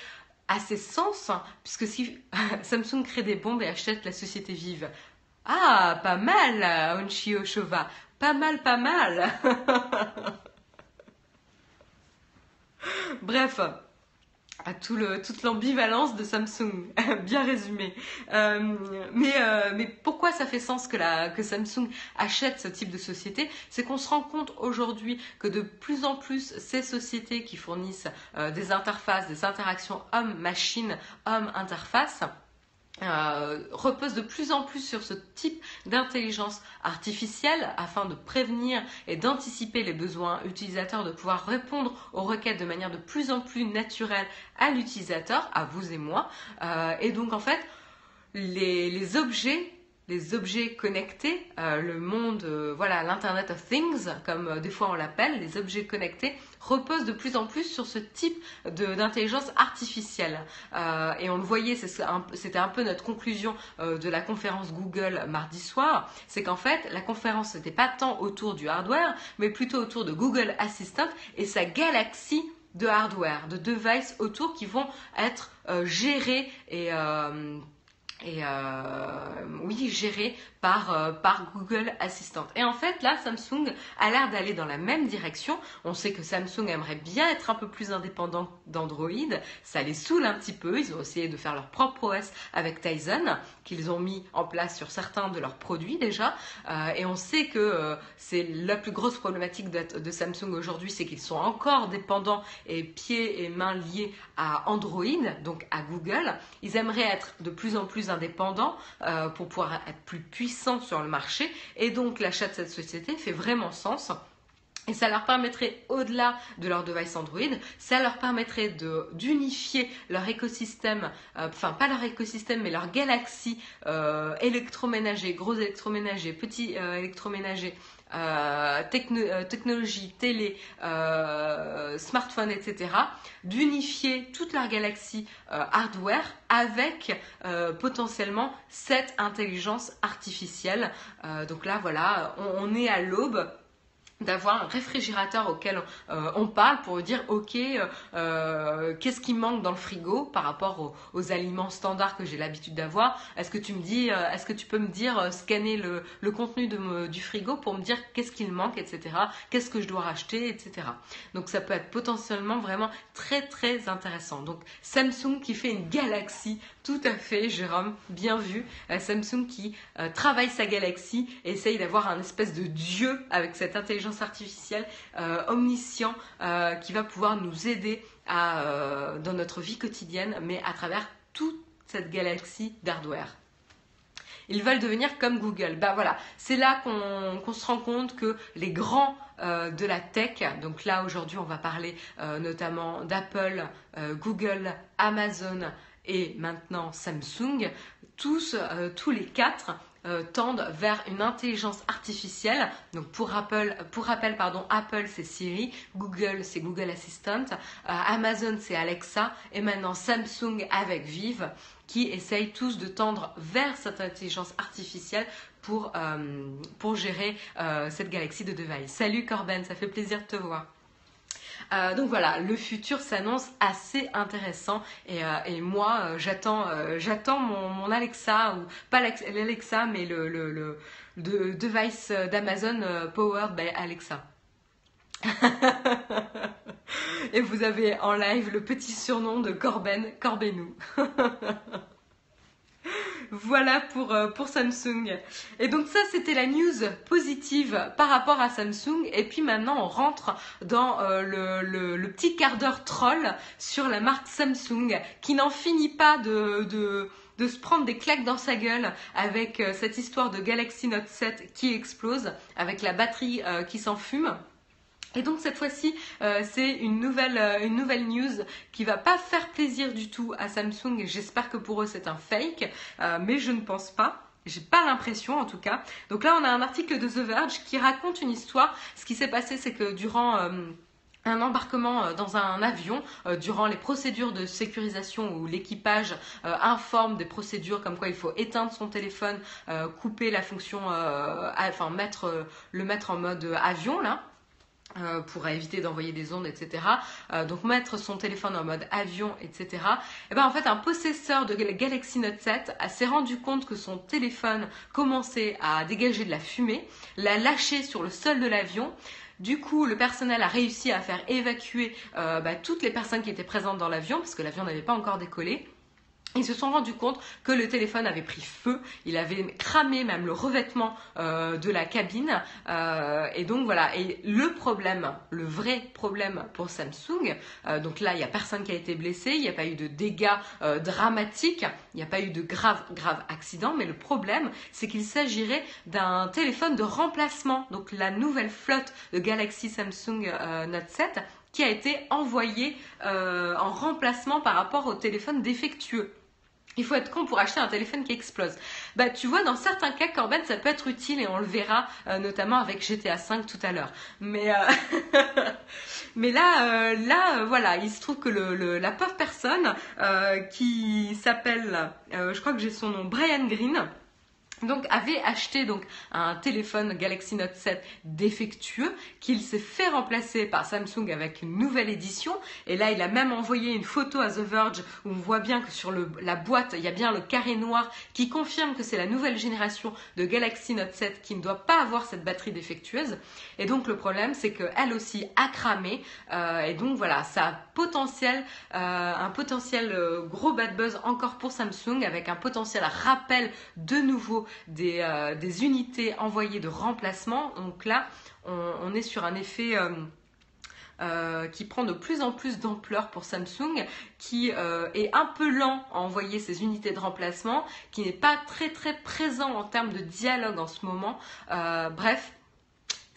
assez sens, puisque si Samsung crée des bombes et achète la société vive, ah, pas mal, Onshio Shova, pas mal, pas mal. Bref, à tout le, toute l'ambivalence de Samsung, bien résumé. Euh, mais, euh, mais pourquoi ça fait sens que Samsung achète ce type de société? C'est qu'on se rend compte aujourd'hui que de plus en plus ces sociétés qui fournissent euh, des interfaces, des interactions homme-machine, homme-interface, euh, repose de plus en plus sur ce type d'intelligence artificielle afin de prévenir et d'anticiper les besoins utilisateurs, de pouvoir répondre aux requêtes de manière de plus en plus naturelle à l'utilisateur, à vous et moi. Euh, et donc en fait, les, les objets les objets connectés, euh, le monde, euh, voilà, l'Internet of Things, comme euh, des fois on l'appelle, les objets connectés, reposent de plus en plus sur ce type d'intelligence artificielle. et on le voyait, c'était un, peu notre conclusion de la conférence Google mardi soir, c'est qu'en fait, la conférence n'était pas tant autour du hardware, mais plutôt autour de Google Assistant et sa galaxie de hardware, de devices autour qui vont être gérés et et euh, oui, géré par, euh, par Google Assistant. Et en fait, là, Samsung a l'air d'aller dans la même direction. On sait que Samsung aimerait bien être un peu plus indépendant d'Android. Ça les saoule un petit peu. Ils ont essayé de faire leur propre OS avec Tizen, qu'ils ont mis en place sur certains de leurs produits déjà. Euh, et on sait que euh, c'est la plus grosse problématique de, de Samsung aujourd'hui, c'est qu'ils sont encore dépendants et pieds et mains liés à Android, donc à Google. Ils aimeraient être de plus en plus indépendants pour pouvoir être plus puissants sur le marché. Et donc l'achat de cette société fait vraiment sens. Et ça leur permettrait, au-delà de leur device Android, ça leur permettrait d'unifier leur écosystème, euh, enfin pas leur écosystème, mais leur galaxie euh, électroménager, gros électroménager, petit euh, électroménager, euh, technologie, télé, smartphone, etc., d'unifier toute leur galaxie hardware avec potentiellement cette intelligence artificielle. donc là, voilà, on est à l'aube d'avoir un réfrigérateur auquel euh, on parle pour dire ok euh, euh, qu'est-ce qui manque dans le frigo par rapport aux, aliments standards que j'ai l'habitude d'avoir? Est-ce que tu me dis est-ce que tu peux me dire scanner le, contenu du frigo pour me dire qu'est-ce qu'il manque etc qu'est-ce que je dois racheter etc donc ça peut être potentiellement vraiment très très intéressant. Donc Samsung qui fait une galaxie. Tout à fait Jérôme. Bien vu. Samsung qui travaille sa galaxie essaye d'avoir un espèce de dieu avec cette intelligence artificielle euh, omniscient euh, qui va pouvoir nous aider euh, dans notre vie quotidienne, mais à travers toute cette galaxie d'hardware. Ils veulent devenir comme Google. Ben voilà, c'est là qu'on se rend compte que les grands de la tech, donc là aujourd'hui on va parler notamment d'Apple, Google, Amazon et maintenant Samsung, tous, tous les quatre euh, tendent vers une intelligence artificielle. Donc pour Apple, pour rappel, pardon, Apple c'est Siri, Google c'est Google Assistant, euh, Amazon c'est Alexa et maintenant Samsung avec Vive qui essayent tous de tendre vers cette intelligence artificielle pour, euh, pour gérer cette galaxie de devices. Salut Corben, ça fait plaisir de te voir. Euh, donc voilà, le futur s'annonce assez intéressant et, euh, moi euh, j'attends mon, Alexa ou pas l'Alexa mais le, le, device d'Amazon powered by Alexa. et vous avez en live le petit surnom de Corben, Corbenou. Voilà pour, euh, pour Samsung. Et donc ça, c'était la news positive par rapport à Samsung. Et puis maintenant, on rentre dans euh, le, petit quart d'heure troll sur la marque Samsung qui n'en finit pas de, se prendre des claques dans sa gueule avec euh, cette histoire de Galaxy Note 7 qui explose, avec la batterie qui s'enfume. Et donc cette fois-ci, euh, c'est une nouvelle, une nouvelle news qui va pas faire plaisir du tout à Samsung. J'espère que pour eux c'est un fake, mais je ne pense pas. J'ai pas l'impression en tout cas. Donc là, on a un article de The Verge qui raconte une histoire. Ce qui s'est passé, c'est que durant un embarquement euh, dans un avion euh, durant les procédures de sécurisation où l'équipage euh, informe des procédures comme quoi il faut éteindre son téléphone, couper la fonction, enfin mettre le mettre en mode avion là. Pour éviter d'envoyer des ondes, etc. donc mettre son téléphone en mode avion, etc. Et eh ben en fait un possesseur de Galaxy Note 7 s'est rendu compte que son téléphone commençait à dégager de la fumée, l'a lâché sur le sol de l'avion. Du coup, le personnel a réussi à faire évacuer euh, bah, toutes les personnes qui étaient présentes dans l'avion, parce que l'avion n'avait pas encore décollé. Ils se sont rendus compte que le téléphone avait pris feu, il avait cramé même le revêtement euh, de la cabine. Euh, et donc voilà, et le problème, le vrai problème pour Samsung, euh, donc là il n'y a personne qui a été blessé, il n'y a pas eu de dégâts dramatiques, il n'y a pas eu de grave, grave accident, mais le problème c'est qu'il s'agirait d'un téléphone de remplacement. Donc la nouvelle flotte de Galaxy Samsung Note 7 qui a été envoyé en remplacement par rapport au téléphone défectueux. Il faut être con pour acheter un téléphone qui explose. Bah, tu vois, dans certains cas, Corben, ça peut être utile et on le verra euh, notamment avec GTA 5 tout à l'heure. Mais, euh, mais là, euh, là, voilà, il se trouve que la pauvre personne qui s'appelle, je crois que j'ai son nom, Brian Green, donc avait acheté donc un téléphone Galaxy Note 7 défectueux qu'il s'est fait remplacer par Samsung avec une nouvelle édition. Et là il a même envoyé une photo à The Verge où on voit bien que sur la boîte il y a bien le carré noir qui confirme que c'est la nouvelle génération de Galaxy Note 7 qui ne doit pas avoir cette batterie défectueuse. Et donc le problème c'est qu'elle aussi a cramé euh, et donc voilà ça a potentiel euh, un potentiel euh, gros bad buzz encore pour Samsung avec un potentiel rappel de nouveau euh, des, unités envoyées de remplacement. Donc là, on, est sur un effet... Euh, euh, qui prend de plus en plus d'ampleur pour Samsung, qui est un peu lent à envoyer ses unités de remplacement, qui n'est pas très très présent en termes de dialogue en ce moment. bref,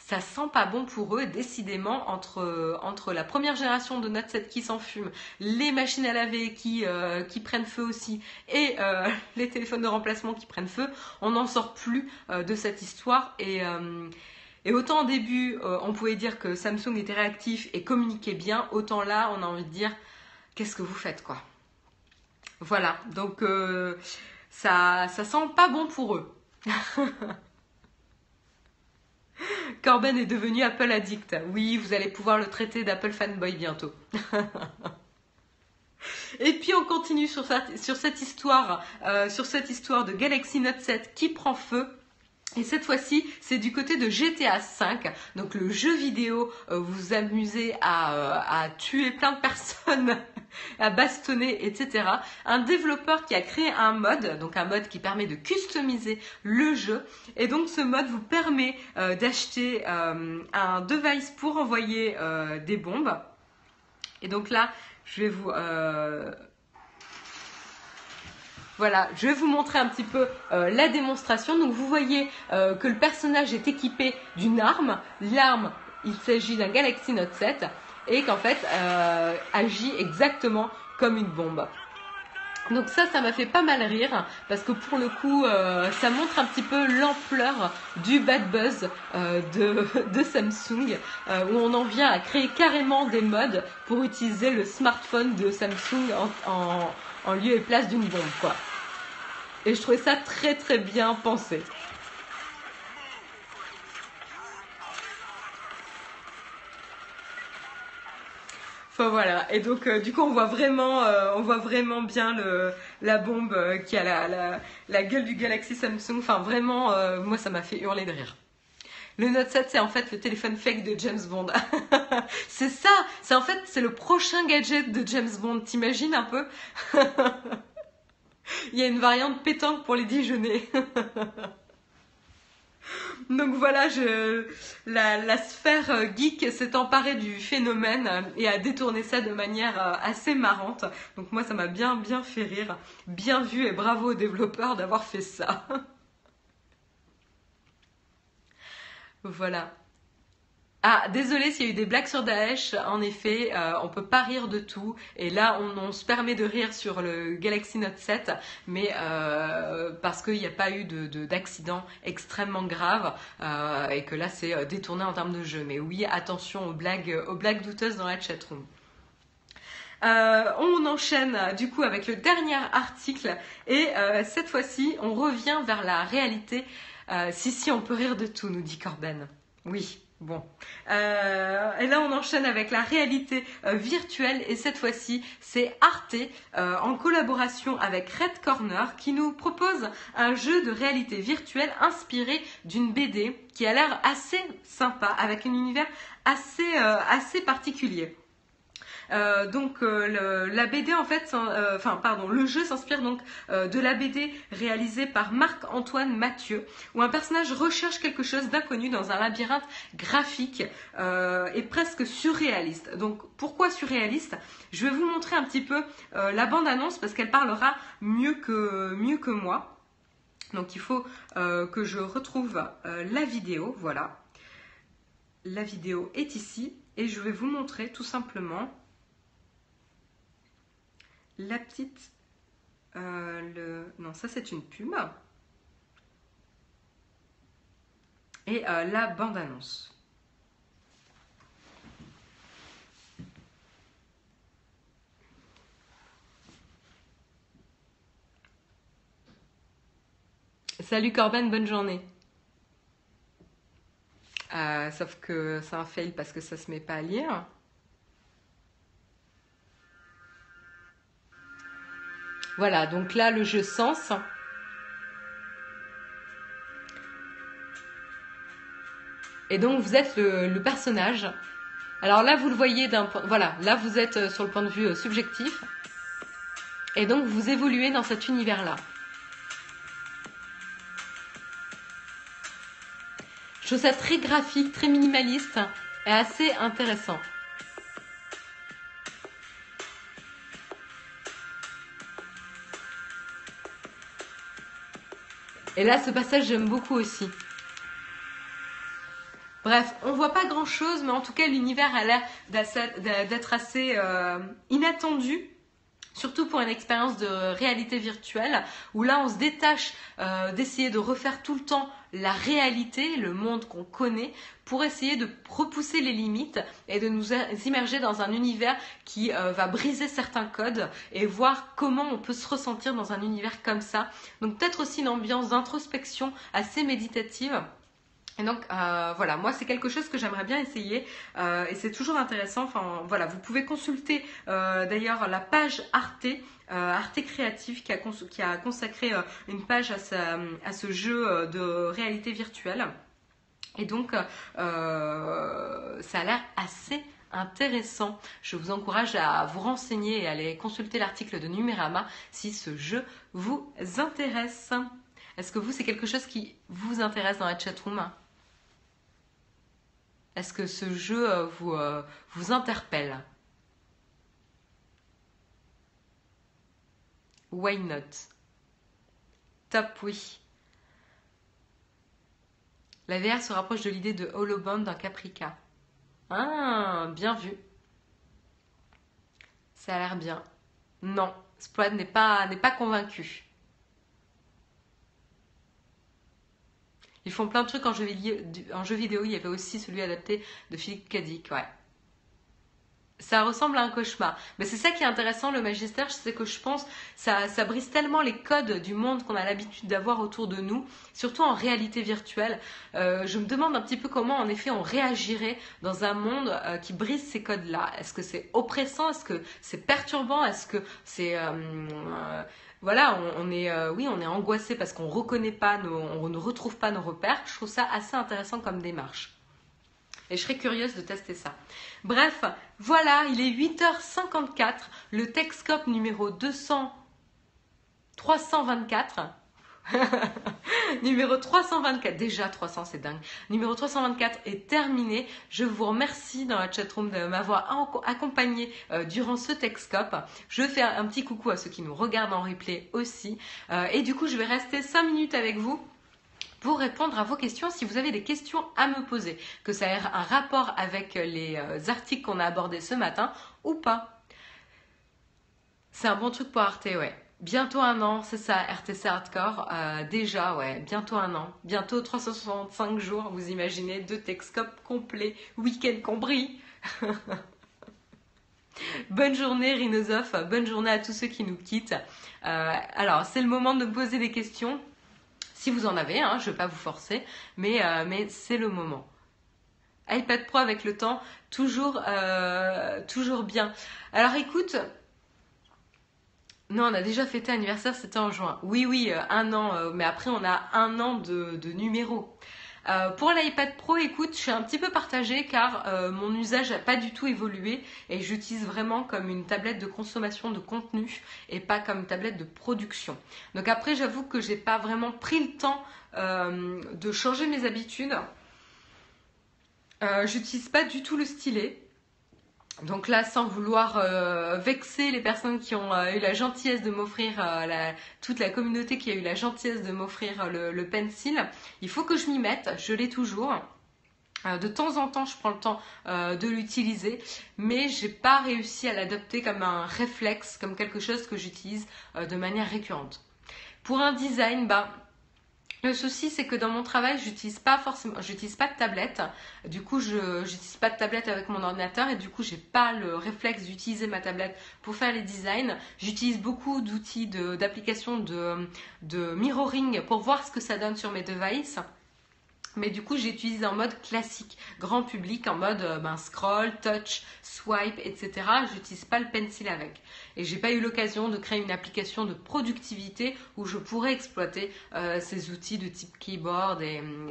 ça sent pas bon pour eux, décidément, entre, entre la première génération de Note 7 qui s'enfume, les machines à laver qui, euh, qui prennent feu aussi, et euh, les téléphones de remplacement qui prennent feu, on n'en sort plus euh, de cette histoire. Et, et autant au début, on pouvait dire que Samsung était réactif et communiquait bien, autant là, on a envie de dire, qu'est-ce que vous faites, quoi Voilà, donc ça, ça sent pas bon pour eux. Corben est devenu Apple addict. Oui, vous allez pouvoir le traiter d'Apple fanboy bientôt. Et puis on continue sur, cette histoire, euh, sur cette histoire de Galaxy Note 7 qui prend feu. Et cette fois-ci, c'est du côté de GTA V, donc le jeu vidéo, euh, vous amusez à, euh, à tuer plein de personnes à bastonner, etc. Un développeur qui a créé un mode, donc un mode qui permet de customiser le jeu. Et donc ce mode vous permet euh, d'acheter un device pour envoyer des bombes. Et donc là, je vais vous... Voilà, je vais vous montrer un petit peu la démonstration. Donc vous voyez que le personnage est équipé d'une arme. L'arme, il s'agit d'un Galaxy Note 7 et qu'en fait euh, agit exactement comme une bombe. Donc ça, ça m'a fait pas mal rire parce que pour le coup, euh, ça montre un petit peu l'ampleur du bad buzz euh, de, Samsung où on en vient à créer carrément des modes pour utiliser le smartphone de Samsung en lieu et place d'une bombe quoi. Et je trouvais ça très très bien pensé. Enfin voilà, et donc euh, du coup on voit vraiment, euh, on voit vraiment bien le, la bombe euh, qui a la, la, la, gueule du Galaxy Samsung. Enfin vraiment, moi ça m'a fait hurler de rire. Le Note 7 c'est en fait le téléphone fake de James Bond. c'est ça, c'est en fait c'est le prochain gadget de James Bond. T'imagines un peu? Il y a une variante pétanque pour les Dijonais. Donc voilà, la, sphère euh, geek s'est emparée du phénomène et a détourné ça de manière euh, assez marrante. Donc moi, ça m'a bien, bien fait rire. Bien vu et bravo aux développeurs d'avoir fait ça. Voilà. Ah, désolé s'il y a eu des blagues sur Daesh. En effet, euh, on peut pas rire de tout. Et là, on, se permet de rire sur le Galaxy Note 7, mais euh, parce qu'il n'y a pas eu d'accident de, extrêmement grave euh, et que là, c'est détourné en termes de jeu. Mais oui, attention aux blagues, aux blagues douteuses dans la chatroom. on enchaîne du coup avec le dernier article et cette fois-ci on revient vers la réalité. Si si on peut rire de tout, nous dit Corben. Oui, Bon, euh, et là on enchaîne avec la réalité euh, virtuelle et cette fois-ci c'est Arte euh, en collaboration avec Red Corner qui nous propose un jeu de réalité virtuelle inspiré d'une BD qui a l'air assez sympa avec un univers assez particulier. Euh, donc euh, la BD en fait, euh, enfin pardon, le jeu s'inspire donc de la BD réalisée par Marc-Antoine Mathieu, où un personnage recherche quelque chose d'inconnu dans un labyrinthe graphique et presque surréaliste. Donc pourquoi surréaliste? Je vais vous montrer un petit peu la bande-annonce parce qu'elle parlera mieux que, mieux que moi. Donc il faut que je retrouve la vidéo, voilà. La vidéo est ici et je vais vous montrer tout simplement la petite... Euh, le... Non, ça c'est une pub. Et euh, la bande-annonce. Salut Corben, bonne journée. Euh, sauf que c'est un fail parce que ça se met pas à lire. Voilà, donc là, le jeu Sens. Et donc, vous êtes le, personnage. Alors là, vous le voyez d'un point... Voilà, là, vous êtes euh, sur le point de vue euh, subjectif. Et donc, vous évoluez dans cet univers-là. Je trouve ça très graphique, très minimaliste et assez intéressant. Et là, ce passage, j'aime beaucoup aussi. Bref, on voit pas grand chose, mais en tout cas, l'univers a l'air d'être assez euh, inattendu surtout pour une expérience de réalité virtuelle, où là on se détache euh, d'essayer de refaire tout le temps la réalité, le monde qu'on connaît, pour essayer de repousser les limites et de nous immerger dans un univers qui euh, va briser certains codes et voir comment on peut se ressentir dans un univers comme ça. Donc peut-être aussi une ambiance d'introspection assez méditative et donc euh, voilà, moi c'est quelque chose que j'aimerais bien essayer euh, et c'est toujours intéressant. Enfin voilà, vous pouvez consulter euh, d'ailleurs la page Arte, Arte Créative qui a, consacré une page à, à, ce jeu de réalité virtuelle. Et donc ça a l'air assez intéressant. Je vous encourage à vous renseigner et à aller consulter l'article de Numérama si ce jeu vous intéresse. Est-ce que vous, c'est quelque chose qui vous intéresse dans la chatroom? Est-ce que ce jeu euh, vous, euh, vous interpelle? Why not? Top, oui. La VR se rapproche de l'idée de Holoband dans Caprica. Ah, bien vu. Ça a l'air bien. Non, Splad n'est pas, pas convaincu. Ils font plein de trucs en jeu, vidéo. Il y avait aussi celui adapté de Philippe Cadic, ouais. Ça ressemble à un cauchemar. Mais c'est ça qui est intéressant, le magistère, c'est que je pense ça, ça brise tellement les codes du monde qu'on a l'habitude d'avoir autour de nous, surtout en réalité virtuelle. Euh, je me demande un petit peu comment, en effet, on réagirait dans un monde euh, qui brise ces codes-là. Est-ce que c'est oppressant? Est-ce que c'est perturbant? Est-ce que c'est euh, voilà, on, est, euh, oui, on est angoissé parce qu'on reconnaît pas, on ne retrouve pas nos repères. Je trouve ça assez intéressant comme démarche. Et je serais curieuse de tester ça. Bref, voilà, il est 8h54, le Techscope numéro 200, 324. Numéro 324, déjà 300, c'est dingue. Numéro 324 est terminé. Je vous remercie dans la chatroom de m'avoir accompagné euh, durant ce Texcope. Je fais un petit coucou à ceux qui nous regardent en replay aussi. Euh, et du coup, je vais rester 5 minutes avec vous pour répondre à vos questions si vous avez des questions à me poser, que ça ait un rapport avec les euh, articles qu'on a abordés ce matin ou pas. C'est un bon truc pour Arte, ouais. Bientôt un an, c'est ça, RTC Hardcore. Euh, déjà, ouais, bientôt un an. Bientôt 365 jours, vous imaginez, deux Texcopes complets, week-end compris. bonne journée Rhinosoph, bonne journée à tous ceux qui nous quittent. Euh, alors, c'est le moment de me poser des questions. Si vous en avez, hein, je ne vais pas vous forcer, mais, euh, mais c'est le moment. iPad Pro avec le temps, toujours, toujours bien. Alors écoute, non, on a déjà fêté anniversaire, c'était en juin. Oui, oui, euh, un an, euh, mais après on a un an de, numéros. Euh, pour l'iPad Pro, écoute, je suis un petit peu partagée car mon usage n'a pas du tout évolué et j'utilise vraiment comme une tablette de consommation de contenu et pas comme une tablette de production. Donc après, j'avoue que j'ai pas vraiment pris le temps de changer mes habitudes. J'utilise pas du tout le stylet. Donc là, sans vouloir euh, vexer les personnes qui ont euh, eu la gentillesse de m'offrir, euh, toute la communauté qui a eu la gentillesse de m'offrir le, le, pencil, il faut que je m'y mette, je l'ai toujours. De temps en temps, je prends le temps de l'utiliser, mais j'ai pas réussi à l'adopter comme un réflexe, comme quelque chose que j'utilise de manière récurrente. Pour un design, bah, le souci, c'est que dans mon travail, j'utilise pas forcément, j'utilise pas de tablette. Du coup, je n'utilise pas de tablette avec mon ordinateur et du coup, j'ai pas le réflexe d'utiliser ma tablette pour faire les designs. J'utilise beaucoup d'outils d'application de, de mirroring pour voir ce que ça donne sur mes devices. Mais du coup, j'utilise en mode classique, grand public, en mode euh, ben, scroll, touch, swipe, etc. J'utilise pas le pencil avec. Et j'ai pas eu l'occasion de créer une application de productivité où je pourrais exploiter euh, ces outils de type keyboard euh,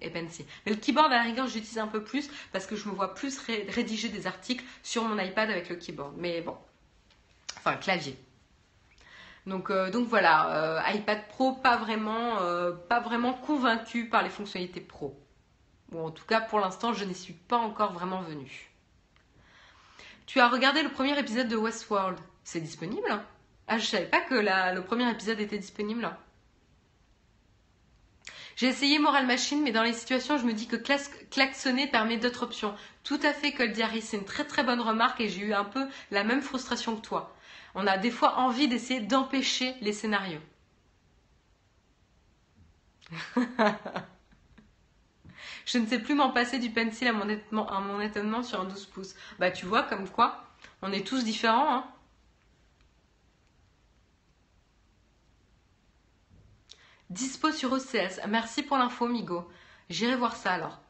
et, pencil. Mais le keyboard, à la rigueur, j'utilise un peu plus parce que je me vois plus rédiger des articles sur mon iPad avec le keyboard. Mais bon, enfin, clavier. Donc, euh, donc voilà, euh, iPad Pro, pas vraiment, euh, vraiment convaincu par les fonctionnalités pro. Ou en tout cas, pour l'instant, je n'y suis pas encore vraiment venue. Tu as regardé le premier épisode de Westworld? C'est disponible Ah, je savais pas que le premier épisode était disponible. J'ai essayé Moral Machine, mais dans les situations, je me dis que klaxonner permet d'autres options. Tout à fait, Cole Diary, c'est une très très bonne remarque et j'ai eu un peu la même frustration que toi on a des fois envie d'essayer d'empêcher les scénarios. Je ne sais plus m'en passer du pencil à mon, étonnement, sur un 12 pouces. Bah tu vois comme quoi, on est tous différents. Hein Dispo sur OCS. Merci pour l'info, Migo. J'irai voir ça alors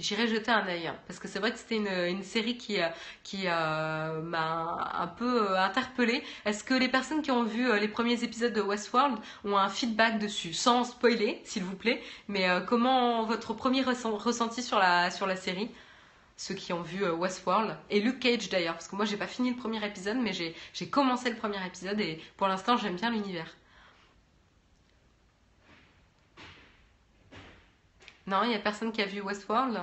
j'irai jeter un œil. Hein, parce que c'est vrai que c'était une, série qui, euh, qui euh, m'a un peu euh, interpellée. Est-ce que les personnes qui ont vu les premiers épisodes de Westworld ont un feedback dessus Sans spoiler, s'il vous plaît. Mais comment votre premier ressenti sur la, sur la série ceux qui ont vu Westworld et Luke Cage d'ailleurs? Parce que moi j'ai pas fini le premier épisode mais j'ai commencé le premier épisode et pour l'instant j'aime bien l'univers. Non, il n'y a personne qui a vu Westworld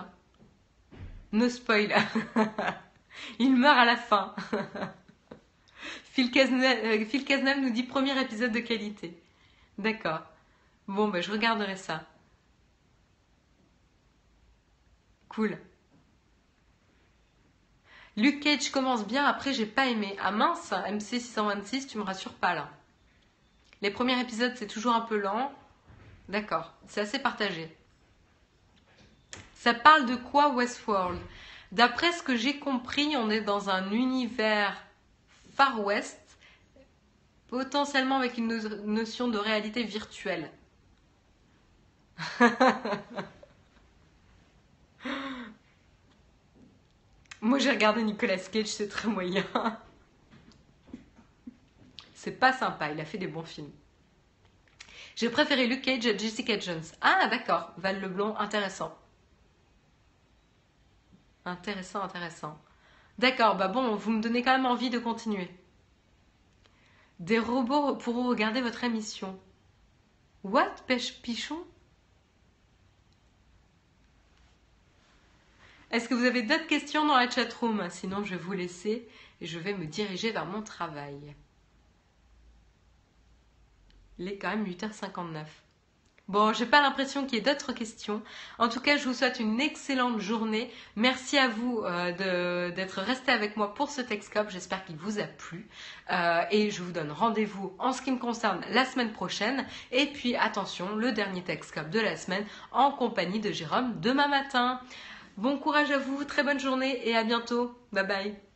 No spoil. il meurt à la fin. Phil Cazenave, nous dit premier épisode de qualité. D'accord. Bon, ben, je regarderai ça. Cool. Luke Cage commence bien, après j'ai pas aimé. Ah mince, MC626, tu me rassures pas là. Les premiers épisodes c'est toujours un peu lent. D'accord, c'est assez partagé. Ça parle de quoi Westworld? D'après ce que j'ai compris, on est dans un univers Far West, potentiellement avec une notion de réalité virtuelle. Moi j'ai regardé Nicolas Cage, c'est très moyen. c'est pas sympa, il a fait des bons films. J'ai préféré Luke Cage à Jessica Jones. Ah d'accord, Val Leblond, intéressant. Intéressant, intéressant. D'accord, bah bon, vous me donnez quand même envie de continuer. Des robots pourront regarder votre émission. What Pêche Pichon? Est-ce que vous avez d'autres questions dans la chatroom? Sinon, je vais vous laisser et je vais me diriger vers mon travail. Il est quand même 8h59. Bon, j'ai pas l'impression qu'il y ait d'autres questions. En tout cas, je vous souhaite une excellente journée. Merci à vous euh, d'être resté avec moi pour ce Texcope. J'espère qu'il vous a plu. Euh, et je vous donne rendez-vous en ce qui me concerne la semaine prochaine. Et puis, attention, le dernier Texcope de la semaine en compagnie de Jérôme demain matin. Bon courage à vous, très bonne journée et à bientôt. Bye bye.